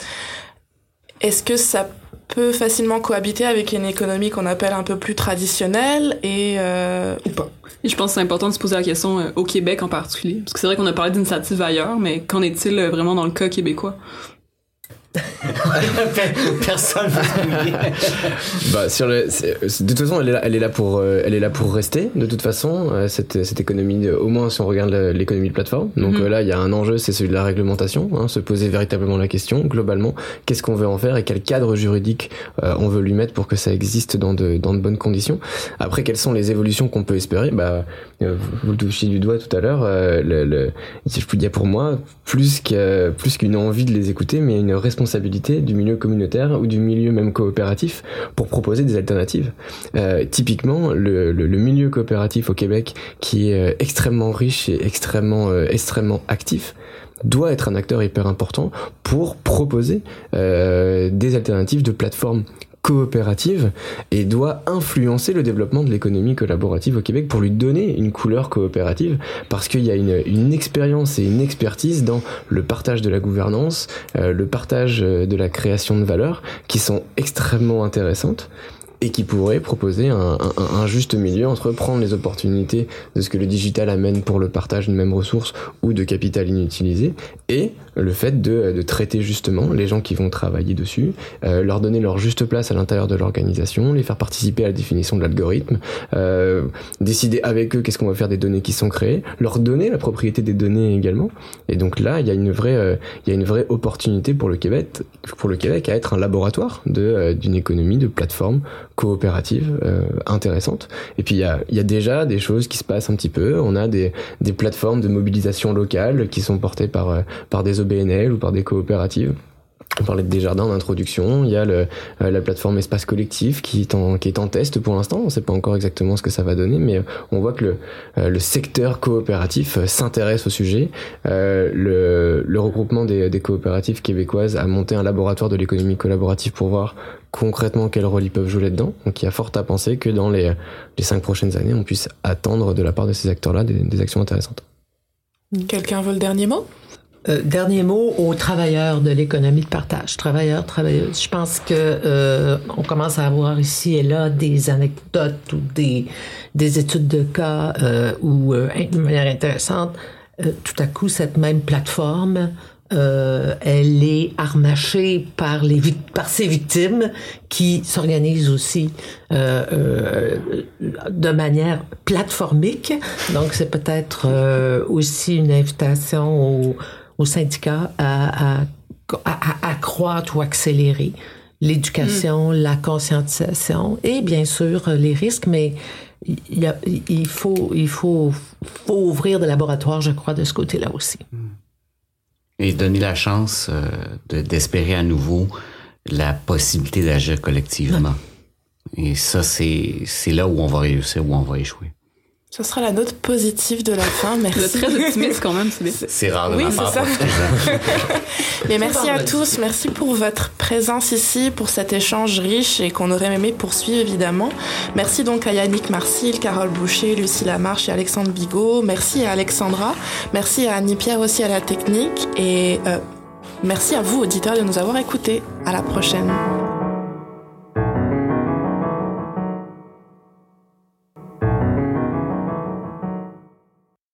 est-ce que ça peut facilement cohabiter avec une économie qu'on appelle un peu plus traditionnelle et euh, ou pas? Je pense que c'est important de se poser la question euh, au Québec en particulier, parce que c'est vrai qu'on a parlé d'initiatives ailleurs, mais qu'en est-il euh, vraiment dans le cas québécois? (laughs) Personne (laughs) bah, sur le, de toute façon, elle est là, elle est là pour, euh, elle est là pour rester. De toute façon, euh, cette, cette économie, au moins si on regarde l'économie de plateforme. Donc mm. euh, là, il y a un enjeu, c'est celui de la réglementation. Hein, se poser véritablement la question, globalement, qu'est-ce qu'on veut en faire et quel cadre juridique on veut lui mettre pour que ça existe dans de, dans de bonnes conditions. Après, quelles sont les évolutions qu'on peut espérer? Bah, vous le touchiez du doigt tout à l'heure. le, le, je peux dire pour moi, plus qu'une plus qu'une envie de les écouter, mais une responsabilité responsabilité du milieu communautaire ou du milieu même coopératif pour proposer des alternatives. Euh, typiquement, le, milieu coopératif au Québec, qui est euh, extrêmement riche et extrêmement, euh, extrêmement actif, doit être un acteur hyper important pour proposer des alternatives de plateformes coopérative et doit influencer le développement de l'économie collaborative au Québec pour lui donner une couleur coopérative parce qu'il y a une, expérience et une expertise dans le partage de la gouvernance, euh, le partage de la création de valeur qui sont extrêmement intéressantes et qui pourrait proposer un, juste milieu entre prendre les opportunités de ce que le digital amène pour le partage d'une même ressource ou de capital inutilisé et le fait de, de traiter justement les gens qui vont travailler dessus, euh, leur donner leur juste place à l'intérieur de l'organisation, les faire participer à la définition de l'algorithme, euh, décider avec eux qu'est-ce qu'on va faire des données qui sont créées, leur donner la propriété des données également. Et donc là, il y a une vraie, euh, il y a une vraie opportunité pour le Québec, pour le Québec à être un laboratoire de euh, d'une économie de plateforme coopérative euh, intéressante. Et puis il y a, y a, déjà des choses qui se passent un petit peu. On a des, des plateformes de mobilisation locale qui sont portées par, par des OBNL ou par des coopératives. On parlait de Desjardins d'introduction. Il y a euh, la plateforme Espace Collectif qui est en, en test pour l'instant. On ne sait pas encore exactement ce que ça va donner, mais on voit que le, euh, secteur coopératif s'intéresse au sujet. Euh, le, regroupement des, coopératives québécoises a monté un laboratoire de l'économie collaborative pour voir concrètement quel rôle ils peuvent jouer là-dedans. Donc il y a fort à penser que dans les, les cinq prochaines années, on puisse attendre de la part de ces acteurs-là des, des actions intéressantes. Quelqu'un veut le dernier mot? Euh, dernier mot aux travailleurs de l'économie de partage, travailleurs, travailleuses. Je pense que euh, on commence à avoir ici et là des anecdotes ou des, des études de cas euh, où, euh, de manière intéressante, euh, tout à coup, cette même plateforme euh, elle est harnachée par les par ses victimes qui s'organisent aussi de manière plateformique. Donc c'est peut-être aussi une invitation aux, aux syndicats à, à, à, accroître ou accélérer l'éducation, mm. la conscientisation et bien sûr les risques, mais il, y a, il, faut, il faut, faut ouvrir des laboratoires, je crois, de ce côté-là aussi. Mm. Et donner la chance euh, d'espérer à nouveau la possibilité d'agir collectivement. Et ça, c'est là où on va réussir, où on va échouer. Ce sera la note positive de la fin. (laughs) Merci. très optimiste quand même. C'est rare de oui, ma part. (laughs) (laughs) Mais merci à tous. Merci pour votre présence ici, pour cet échange riche et qu'on aurait aimé poursuivre évidemment. Merci donc à Yannick Marcil, Carole Boucher, Lucie Lamarche et Alexandre Bigot. Merci à Alexandra. Merci à Annie Pierre aussi à la technique. Et euh, merci à vous, auditeurs, de nous avoir écoutés. À la prochaine.